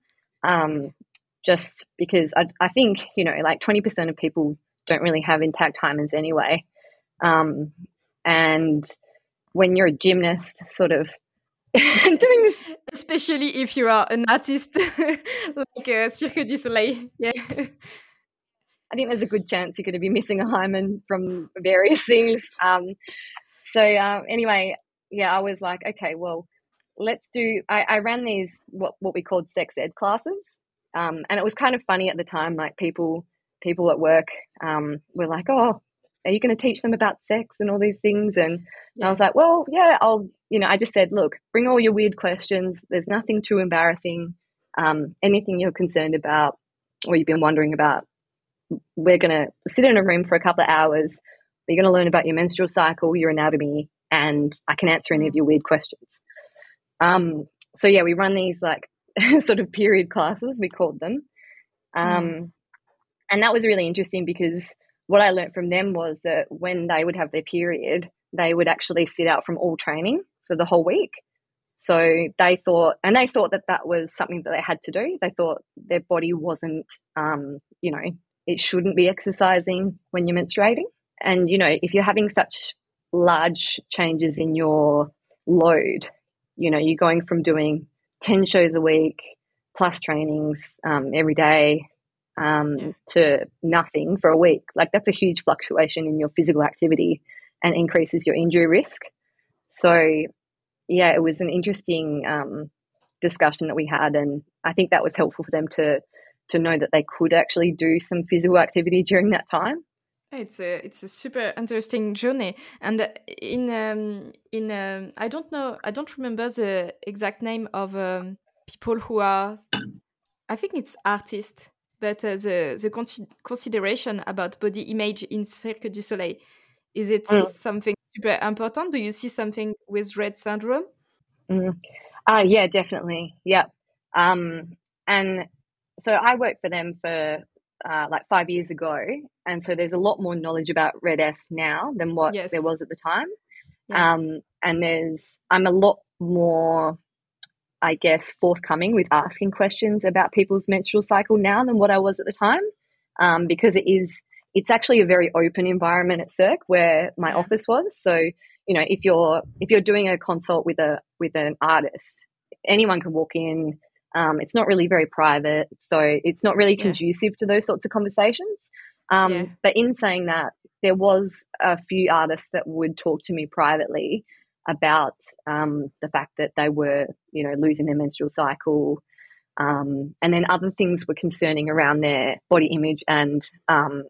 [SPEAKER 7] um, just because I, I think you know, like twenty percent of people don't really have intact hymens anyway, um, and when you're a gymnast, sort of (laughs) doing this.
[SPEAKER 6] Especially if you are an artist (laughs) like uh, Cirque du Soleil. Yeah.
[SPEAKER 7] I think there's a good chance you're going to be missing a hymen from various things. Um, so uh, anyway, yeah, I was like, okay, well, let's do. I, I ran these what what we called sex ed classes, um, and it was kind of funny at the time. Like people people at work um, were like, oh, are you going to teach them about sex and all these things? And, yeah. and I was like, well, yeah, I'll, you know, I just said, look, bring all your weird questions. There's nothing too embarrassing. Um, anything you're concerned about or you've been wondering about, we're going to sit in a room for a couple of hours. You're going to learn about your menstrual cycle, your anatomy, and I can answer any of mm. your weird questions. Um, so yeah, we run these like (laughs) sort of period classes, we called them. Um, mm. And that was really interesting because what I learned from them was that when they would have their period, they would actually sit out from all training for the whole week. So they thought, and they thought that that was something that they had to do. They thought their body wasn't, um, you know, it shouldn't be exercising when you're menstruating. And, you know, if you're having such large changes in your load. You know, you're going from doing 10 shows a week plus trainings um, every day um, yeah. to nothing for a week. Like, that's a huge fluctuation in your physical activity and increases your injury risk. So, yeah, it was an interesting um, discussion that we had, and I think that was helpful for them to to know that they could actually do some physical activity during that time.
[SPEAKER 6] It's a it's a super interesting journey, and in um, in um, I don't know I don't remember the exact name of um, people who are I think it's artists, but uh, the the con consideration about body image in Cirque du Soleil is it mm. something super important? Do you see something with Red syndrome?
[SPEAKER 7] Mm. Uh, yeah, definitely. Yep. Um, and so I worked for them for uh, like five years ago, and so there's a lot more knowledge about RED-S now than what yes. there was at the time. Yeah. Um, and there's I'm a lot more, I guess, forthcoming with asking questions about people's menstrual cycle now than what I was at the time, um, because it is it's actually a very open environment at Cirque where my office was. So you know if you're if you're doing a consult with a with an artist, anyone can walk in um, it's not really very private, so it's not really conducive yeah. to those sorts of conversations. Um, yeah. But in saying that, there was a few artists that would talk to me privately about um, the fact that they were, you know, losing their menstrual cycle, um, and then other things were concerning around their body image and, um,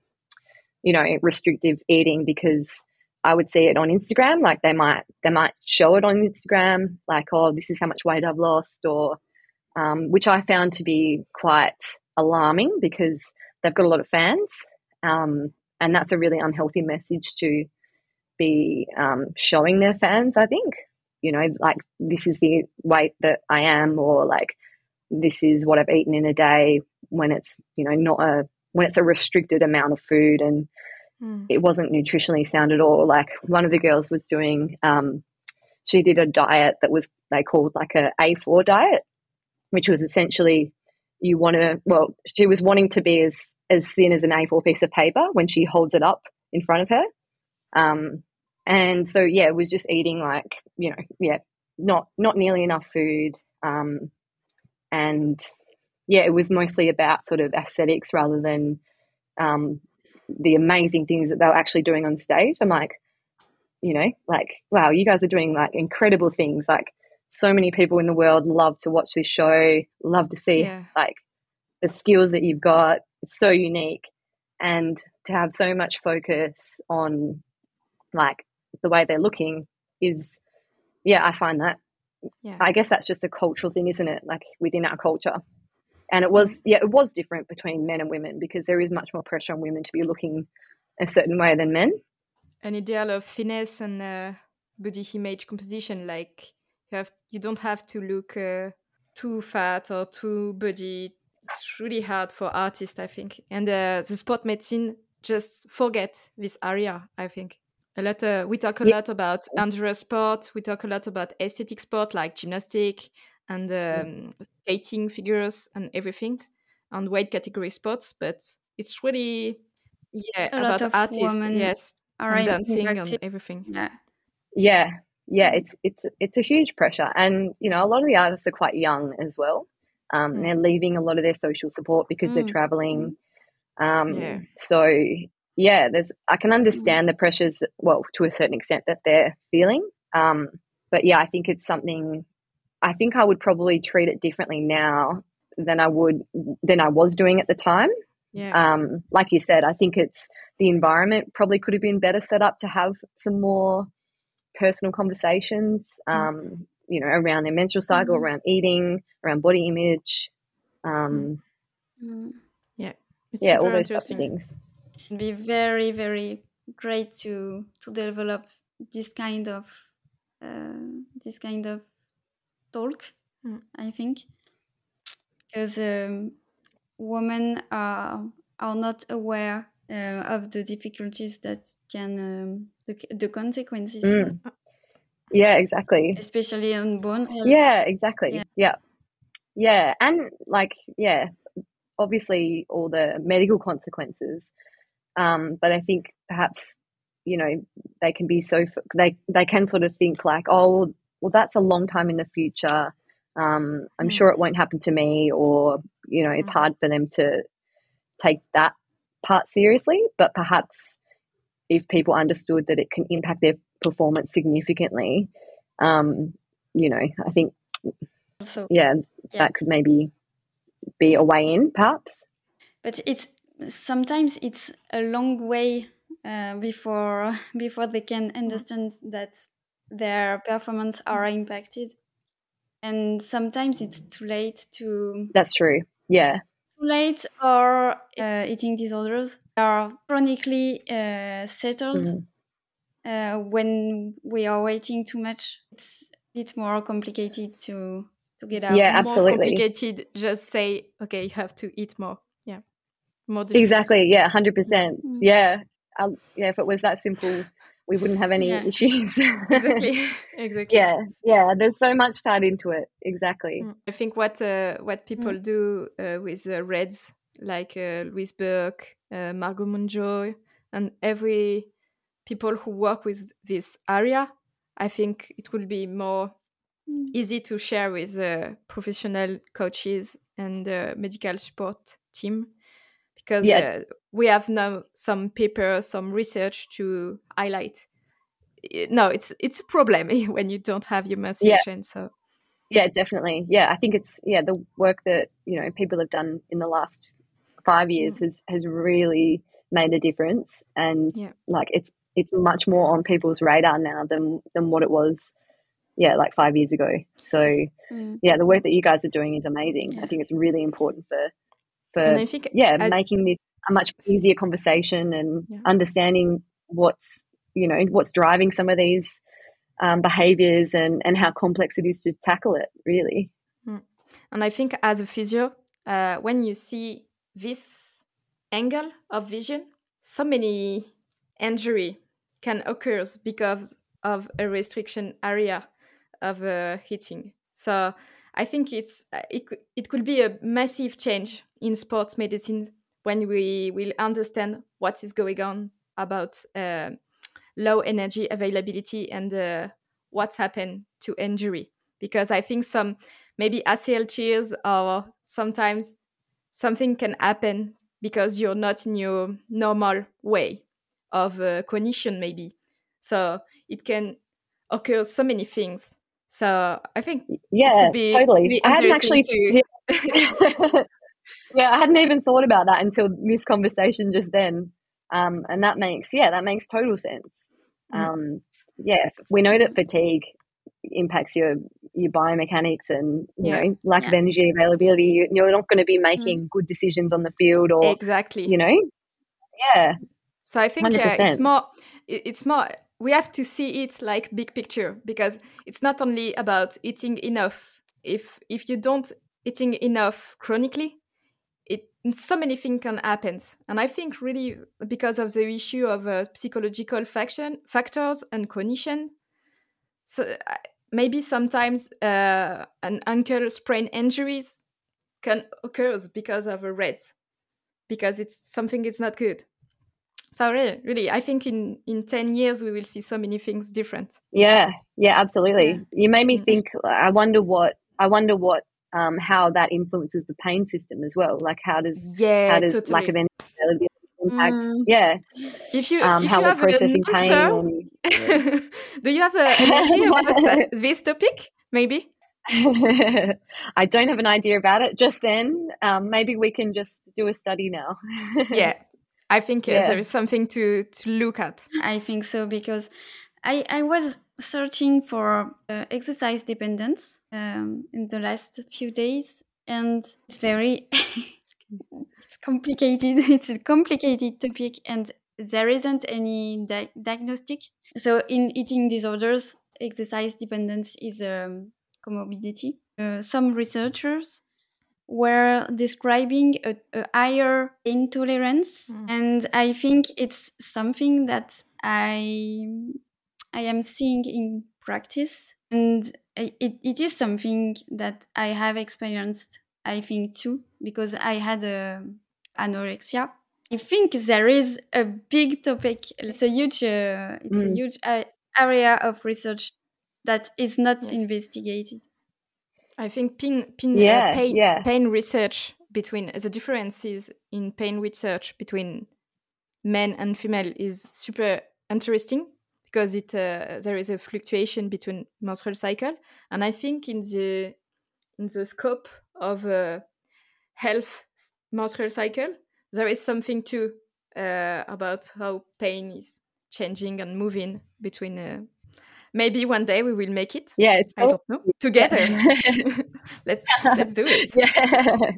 [SPEAKER 7] you know, restrictive eating because I would see it on Instagram. Like they might they might show it on Instagram, like, oh, this is how much weight I've lost, or um, which I found to be quite alarming because they've got a lot of fans. Um, and that's a really unhealthy message to be um, showing their fans, I think. You know, like this is the weight that I am, or like this is what I've eaten in a day when it's, you know, not a, when it's a restricted amount of food and mm. it wasn't nutritionally sound at all. Like one of the girls was doing, um, she did a diet that was, they called like a A4 diet which was essentially you want to well she was wanting to be as as thin as an a4 piece of paper when she holds it up in front of her um, and so yeah it was just eating like you know yeah not not nearly enough food um, and yeah it was mostly about sort of aesthetics rather than um, the amazing things that they were actually doing on stage i'm like you know like wow you guys are doing like incredible things like so many people in the world love to watch this show, love to see yeah. like the skills that you've got. It's so unique. And to have so much focus on like the way they're looking is yeah, I find that yeah. I guess that's just a cultural thing, isn't it? Like within our culture. And it was yeah, it was different between men and women because there is much more pressure on women to be looking a certain way than men.
[SPEAKER 6] An ideal of finesse and uh, body image composition, like you have you don't have to look uh, too fat or too body. It's really hard for artists, I think. And uh, the sport medicine just forget this area. I think a lot. Uh, we talk a yeah. lot about endurance sport. We talk a lot about aesthetic sport like gymnastic and um, skating figures and everything, and weight category sports. But it's really yeah
[SPEAKER 8] a
[SPEAKER 6] about artists. Yes,
[SPEAKER 8] and
[SPEAKER 6] dancing and everything.
[SPEAKER 8] Yeah.
[SPEAKER 7] Yeah, yeah, it's it's it's a huge pressure, and you know a lot of the artists are quite young as well. Um, mm. They're leaving a lot of their social support because mm. they're traveling. Um, yeah. So yeah, there's I can understand the pressures. Well, to a certain extent that they're feeling. Um, but yeah, I think it's something. I think I would probably treat it differently now than I would than I was doing at the time.
[SPEAKER 6] Yeah.
[SPEAKER 7] Um, like you said, I think it's the environment probably could have been better set up to have some more personal conversations, mm. um, you know, around their menstrual cycle, mm-hmm. around eating, around body image. Um,
[SPEAKER 6] mm. Yeah,
[SPEAKER 7] yeah, all those types of things.
[SPEAKER 8] It'd be very, very great to to develop this kind of uh, this kind of talk. Mm. I think because um, women are are not aware uh, of the difficulties that can um, the, the consequences
[SPEAKER 7] mm. yeah exactly
[SPEAKER 8] especially on bone health.
[SPEAKER 7] yeah exactly yeah. yeah yeah and like yeah obviously all the medical consequences um, but i think perhaps you know they can be so they they can sort of think like oh well that's a long time in the future um, i'm mm. sure it won't happen to me or you know it's mm. hard for them to take that part seriously but perhaps if people understood that it can impact their performance significantly um, you know i think so yeah, yeah that could maybe be a way in perhaps
[SPEAKER 8] but it's sometimes it's a long way uh, before before they can understand that their performance are impacted. And sometimes it's too late to
[SPEAKER 7] that's true. Yeah.
[SPEAKER 8] Too late or uh, eating disorders are chronically uh, settled mm. Uh, when we are waiting too much it's a bit more complicated to to get out.
[SPEAKER 7] Yeah absolutely
[SPEAKER 6] more complicated just say okay you have to eat more
[SPEAKER 7] exactly yeah 100% mm. yeah I'll, yeah, if it was that simple, we wouldn't have any yeah. issues. (laughs)
[SPEAKER 6] exactly. (laughs) Exactly.
[SPEAKER 7] Yeah. Yeah. There's so much tied into it. Exactly.
[SPEAKER 6] Mm. I think what uh, what people mm. do uh, with uh, RED-S, like uh, Louise Burke, uh, Margo Mountjoy, and every people who work with this area, I think it will be more mm. easy to share with uh, professional coaches and medical support team because yeah. uh, we have now some paper, some research to highlight. No, it's it's a problem (laughs) when you don't have your menstruation.
[SPEAKER 7] Yeah.
[SPEAKER 6] So
[SPEAKER 7] yeah, definitely. Yeah, I think it's yeah the work that you know people have done in the last five years mm. has has really made a difference, and yeah. like it's it's much more on people's radar now than than what it was yeah like five years ago so mm. yeah the work that you guys are doing is amazing yeah. i think it's really important for for I think yeah as, making this a much easier conversation and yeah. understanding what's you know what's driving some of these um, behaviors and and how complex it is to tackle it really
[SPEAKER 6] mm. and i think as a physio uh, when you see this angle of vision so many injury can occur because of a restriction area of uh, hitting so I think it's uh, it, it could be a massive change in sports medicine when we will understand what is going on about uh, low energy availability and uh, what's happened to injury. Because I think some maybe ACL tears or sometimes something can happen because you're not in your normal way of uh, cognition, maybe. So it can occur so many things so I think
[SPEAKER 7] yeah, be, totally. Be I hadn't actually. To... (laughs) (laughs) Yeah. I hadn't even thought about that until this conversation just then, um, and that makes yeah, that makes total sense. Mm. Um, yeah, we know that fatigue impacts your your biomechanics and you yeah. know lack yeah. of energy availability. You're not going to be mm. making mm. good decisions on the field, or
[SPEAKER 6] exactly,
[SPEAKER 7] you know, yeah.
[SPEAKER 6] So I think yeah, it's more it's more we have to see it like big picture because it's not only about eating enough. If if you don't eating enough chronically it so many things can happen. And i think really because of the issue of uh, psychological faction, factors and cognition so uh, maybe sometimes uh, an ankle sprain injuries can occur because of a red because it's something is not good so really, really, I think in in ten years we will see so many things different.
[SPEAKER 7] Yeah, yeah, absolutely. Yeah. You made me mm. think. I wonder what I wonder what um, how that influences the pain system as well. Like how does
[SPEAKER 6] yeah,
[SPEAKER 7] how does
[SPEAKER 6] totally.
[SPEAKER 7] lack of energy impact? Mm. Yeah,
[SPEAKER 6] if you um, if how you we're processing pain. And, yeah. (laughs) Do you have a, an idea about (laughs) this topic? Maybe. (laughs)
[SPEAKER 7] I don't have an idea about it just then. Um, maybe we can just do a study now.
[SPEAKER 6] yeah, I think yeah. there is something to to look at.
[SPEAKER 8] I think so because I I was searching for uh, exercise dependence um, in the last few days, and it's very (laughs) it's complicated. (laughs) It's a complicated topic, and there isn't any di- diagnostic. So in eating disorders, exercise dependence is a comorbidity. Uh, some researchers were describing a, a higher intolerance mm. and i think it's something that i i am seeing in practice and it, it is something that i have experienced i think too because i had a anorexia I think there is a big topic. It's a huge, uh, it's mm. a huge uh, area of research that is not yes. investigated.
[SPEAKER 6] I think pain, pain, uh, yeah, uh, pain, yeah. pain research between the differences in pain research between men and female is super interesting because it uh, there is a fluctuation between menstrual cycle, and I think in the in the scope of uh, health menstrual cycle, there is something too uh, about how pain is changing and moving between. Maybe one day we will make it.
[SPEAKER 7] Yeah,
[SPEAKER 6] I don't know. Together, (laughs) let's let's do it. (laughs)
[SPEAKER 7] Yeah, (laughs)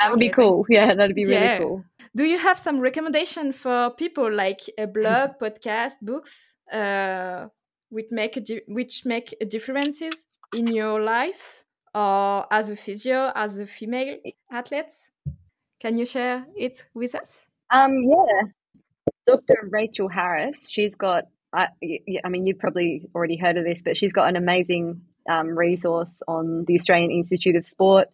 [SPEAKER 7] that would okay, be cool. Yeah, that'd be really yeah. cool.
[SPEAKER 6] Do you have some recommendation for people like a blog, podcast, books, uh, which make a which make a differences in your life, or as a physio, as a female athlete? Can you share it with us?
[SPEAKER 7] Um, yeah, Dr. Rachel Harris. She's got. I, I mean, you've probably already heard of this, but she's got an amazing um, resource on the Australian Institute of Sport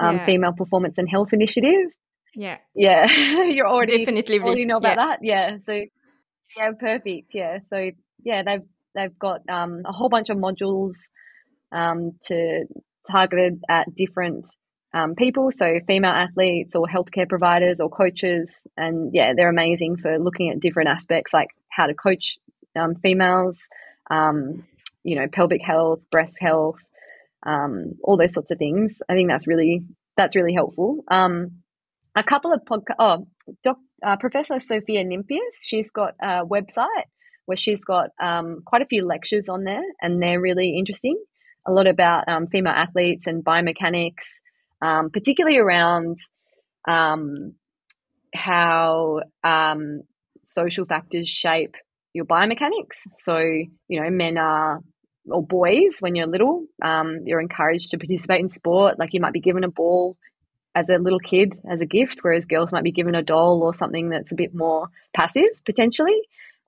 [SPEAKER 7] um, yeah. Female Performance and Health Initiative.
[SPEAKER 6] Yeah,
[SPEAKER 7] yeah, (laughs) you're already
[SPEAKER 6] definitely
[SPEAKER 7] already know about yeah. that. Yeah, so yeah, perfect. Yeah, so yeah, they've they've got um, a whole bunch of modules um, to targeted at different um, people, so female athletes or healthcare providers or coaches. And yeah, they're amazing for looking at different aspects like how to coach um, females, um, you know, pelvic health, breast health, um, all those sorts of things. I think that's really that's really helpful. Um, a couple of podcast. Oh, doc, uh, Professor Sophia Nimphius, she's got a website where she's got um, quite a few lectures on there, and they're really interesting. A lot about female athletes and biomechanics um, particularly around um, how um, social factors shape your biomechanics. So, you know, men are, or boys, when you're little, um, you're encouraged to participate in sport. Like you might be given a ball as a little kid as a gift, whereas girls might be given a doll or something that's a bit more passive potentially,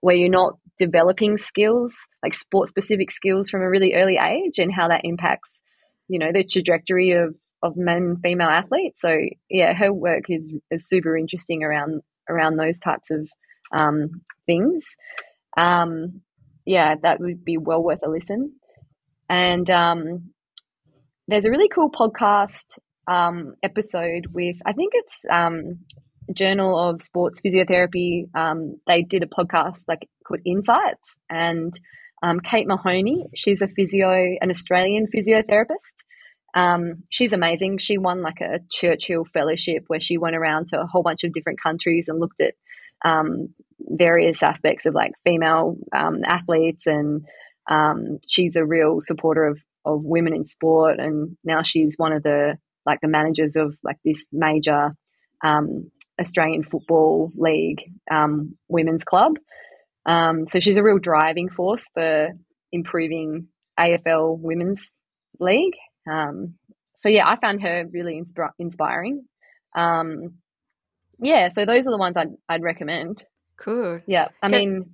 [SPEAKER 7] where you're not developing skills, like sport specific skills from a really early age and how that impacts, you know, the trajectory of of men female athletes. So yeah, her work is is super interesting around around those types of um, things. Um, yeah, that would be well worth a listen. And um, there's a really cool podcast um, episode with I think it's um, Journal of Sports Physiotherapy. Um, they did a podcast like called Insights and. um, Kate Mahoney, she's a physio, an Australian physiotherapist, um, she's amazing. She won like a Churchill Fellowship where she went around to a whole bunch of different countries and looked at um, various aspects of like female um, athletes. And um, she's a real supporter of, of women in sport. And now she's one of the like the managers of like this major um, Australian Football League um, women's club. so she's a real driving force for improving AFL women's league. Um, so yeah, I found her really insp- inspiring. Um, yeah, so those are the ones I'd I'd recommend.
[SPEAKER 6] Cool.
[SPEAKER 7] Yeah, I can, mean,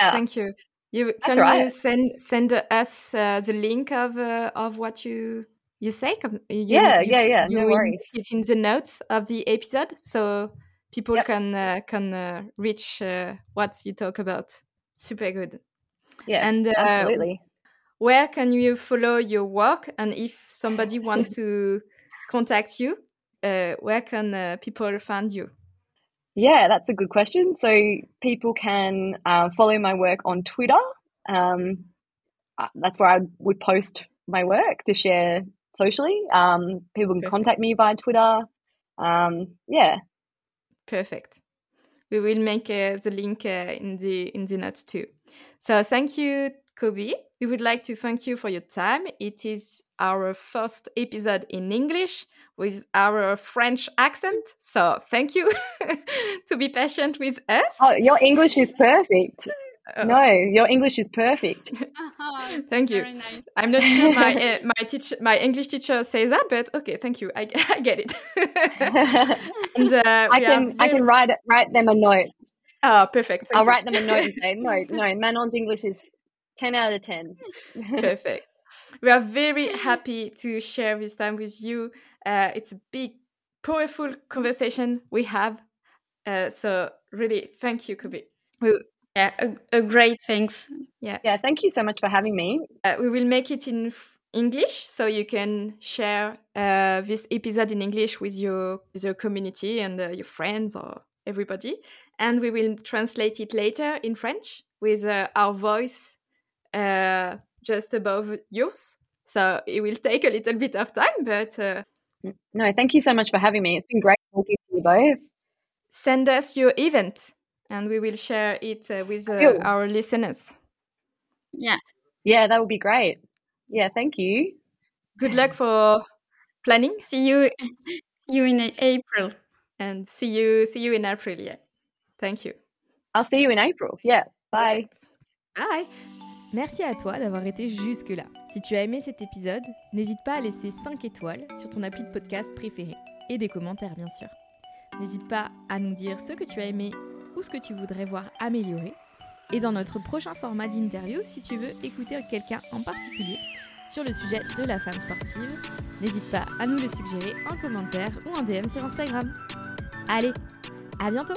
[SPEAKER 7] yeah.
[SPEAKER 6] Thank you. You can right. you send send us uh, the link of uh, of what you you say? You,
[SPEAKER 7] yeah, you, yeah, yeah. no worries.
[SPEAKER 6] It's in the notes of the episode, so people yep. can uh, can uh, reach uh, what you talk about. Super good.
[SPEAKER 7] Yeah, and uh, absolutely
[SPEAKER 6] where can you follow your work and if somebody wants (laughs) to contact you uh, where can uh, people find you
[SPEAKER 7] yeah that's a good question. So people can uh, follow my work on twitter. Um, uh, that's where i would post my work to share socially. Um, people can perfect. contact me via twitter. Um, yeah.
[SPEAKER 6] Perfect. We will make uh, the link uh, in the in the notes too. So thank you Cobie, we would like to thank you for your time. It is our first episode in English with our French accent. So thank you (laughs) to be patient with us.
[SPEAKER 7] Oh, your English is perfect. Oh. No, your English is perfect.
[SPEAKER 8] Uh-huh,
[SPEAKER 6] thank you.
[SPEAKER 8] Nice.
[SPEAKER 6] I'm not sure my uh, (laughs) my teacher, my English teacher says that, but okay, thank you. I, (laughs) I get it.
[SPEAKER 7] and, uh, I can very... I can write write them a note.
[SPEAKER 6] Oh, perfect.
[SPEAKER 7] Thank I'll you. write them a note and say no, no. Manon's English is 10 out of 10. (laughs)
[SPEAKER 6] Perfect. We are very (laughs) happy to share this time with you. Uh, it's a big, powerful conversation we have Uh, so really, thank you, Cobie.
[SPEAKER 8] Yeah, a, a great thanks.
[SPEAKER 6] Yeah.
[SPEAKER 7] Yeah, thank you so much for having me.
[SPEAKER 6] Uh, we will make it in English, so you can share uh, this episode in English with your with your community and uh, your friends or everybody, and we will translate it later in French with uh, our voice uh, just above yours. So it will take a little bit of time, but uh,
[SPEAKER 7] no, thank you so much for having me. It's been great talking to you both.
[SPEAKER 6] Send us your event, and we will share it uh, with our listeners.
[SPEAKER 8] Yeah,
[SPEAKER 7] yeah, that would be great. Yeah, thank you.
[SPEAKER 6] Good luck for planning.
[SPEAKER 8] See you see you in April.
[SPEAKER 6] And see you see you in April, yeah. Thank you.
[SPEAKER 7] I'll see you in April. Yeah. Bye.
[SPEAKER 6] Bye.
[SPEAKER 3] Merci à toi d'avoir été jusque-là. Si tu as aimé cet épisode, n'hésite pas à laisser 5 étoiles sur ton appli de podcast préféré et des commentaires bien sûr. N'hésite pas à nous dire ce que tu as aimé ou ce que tu voudrais voir améliorer. Et dans notre prochain format d'interview, si tu veux écouter quelqu'un en particulier, sur le sujet de la femme sportive, n'hésite pas à nous le suggérer en commentaire ou en DM sur Instagram. Allez, à bientôt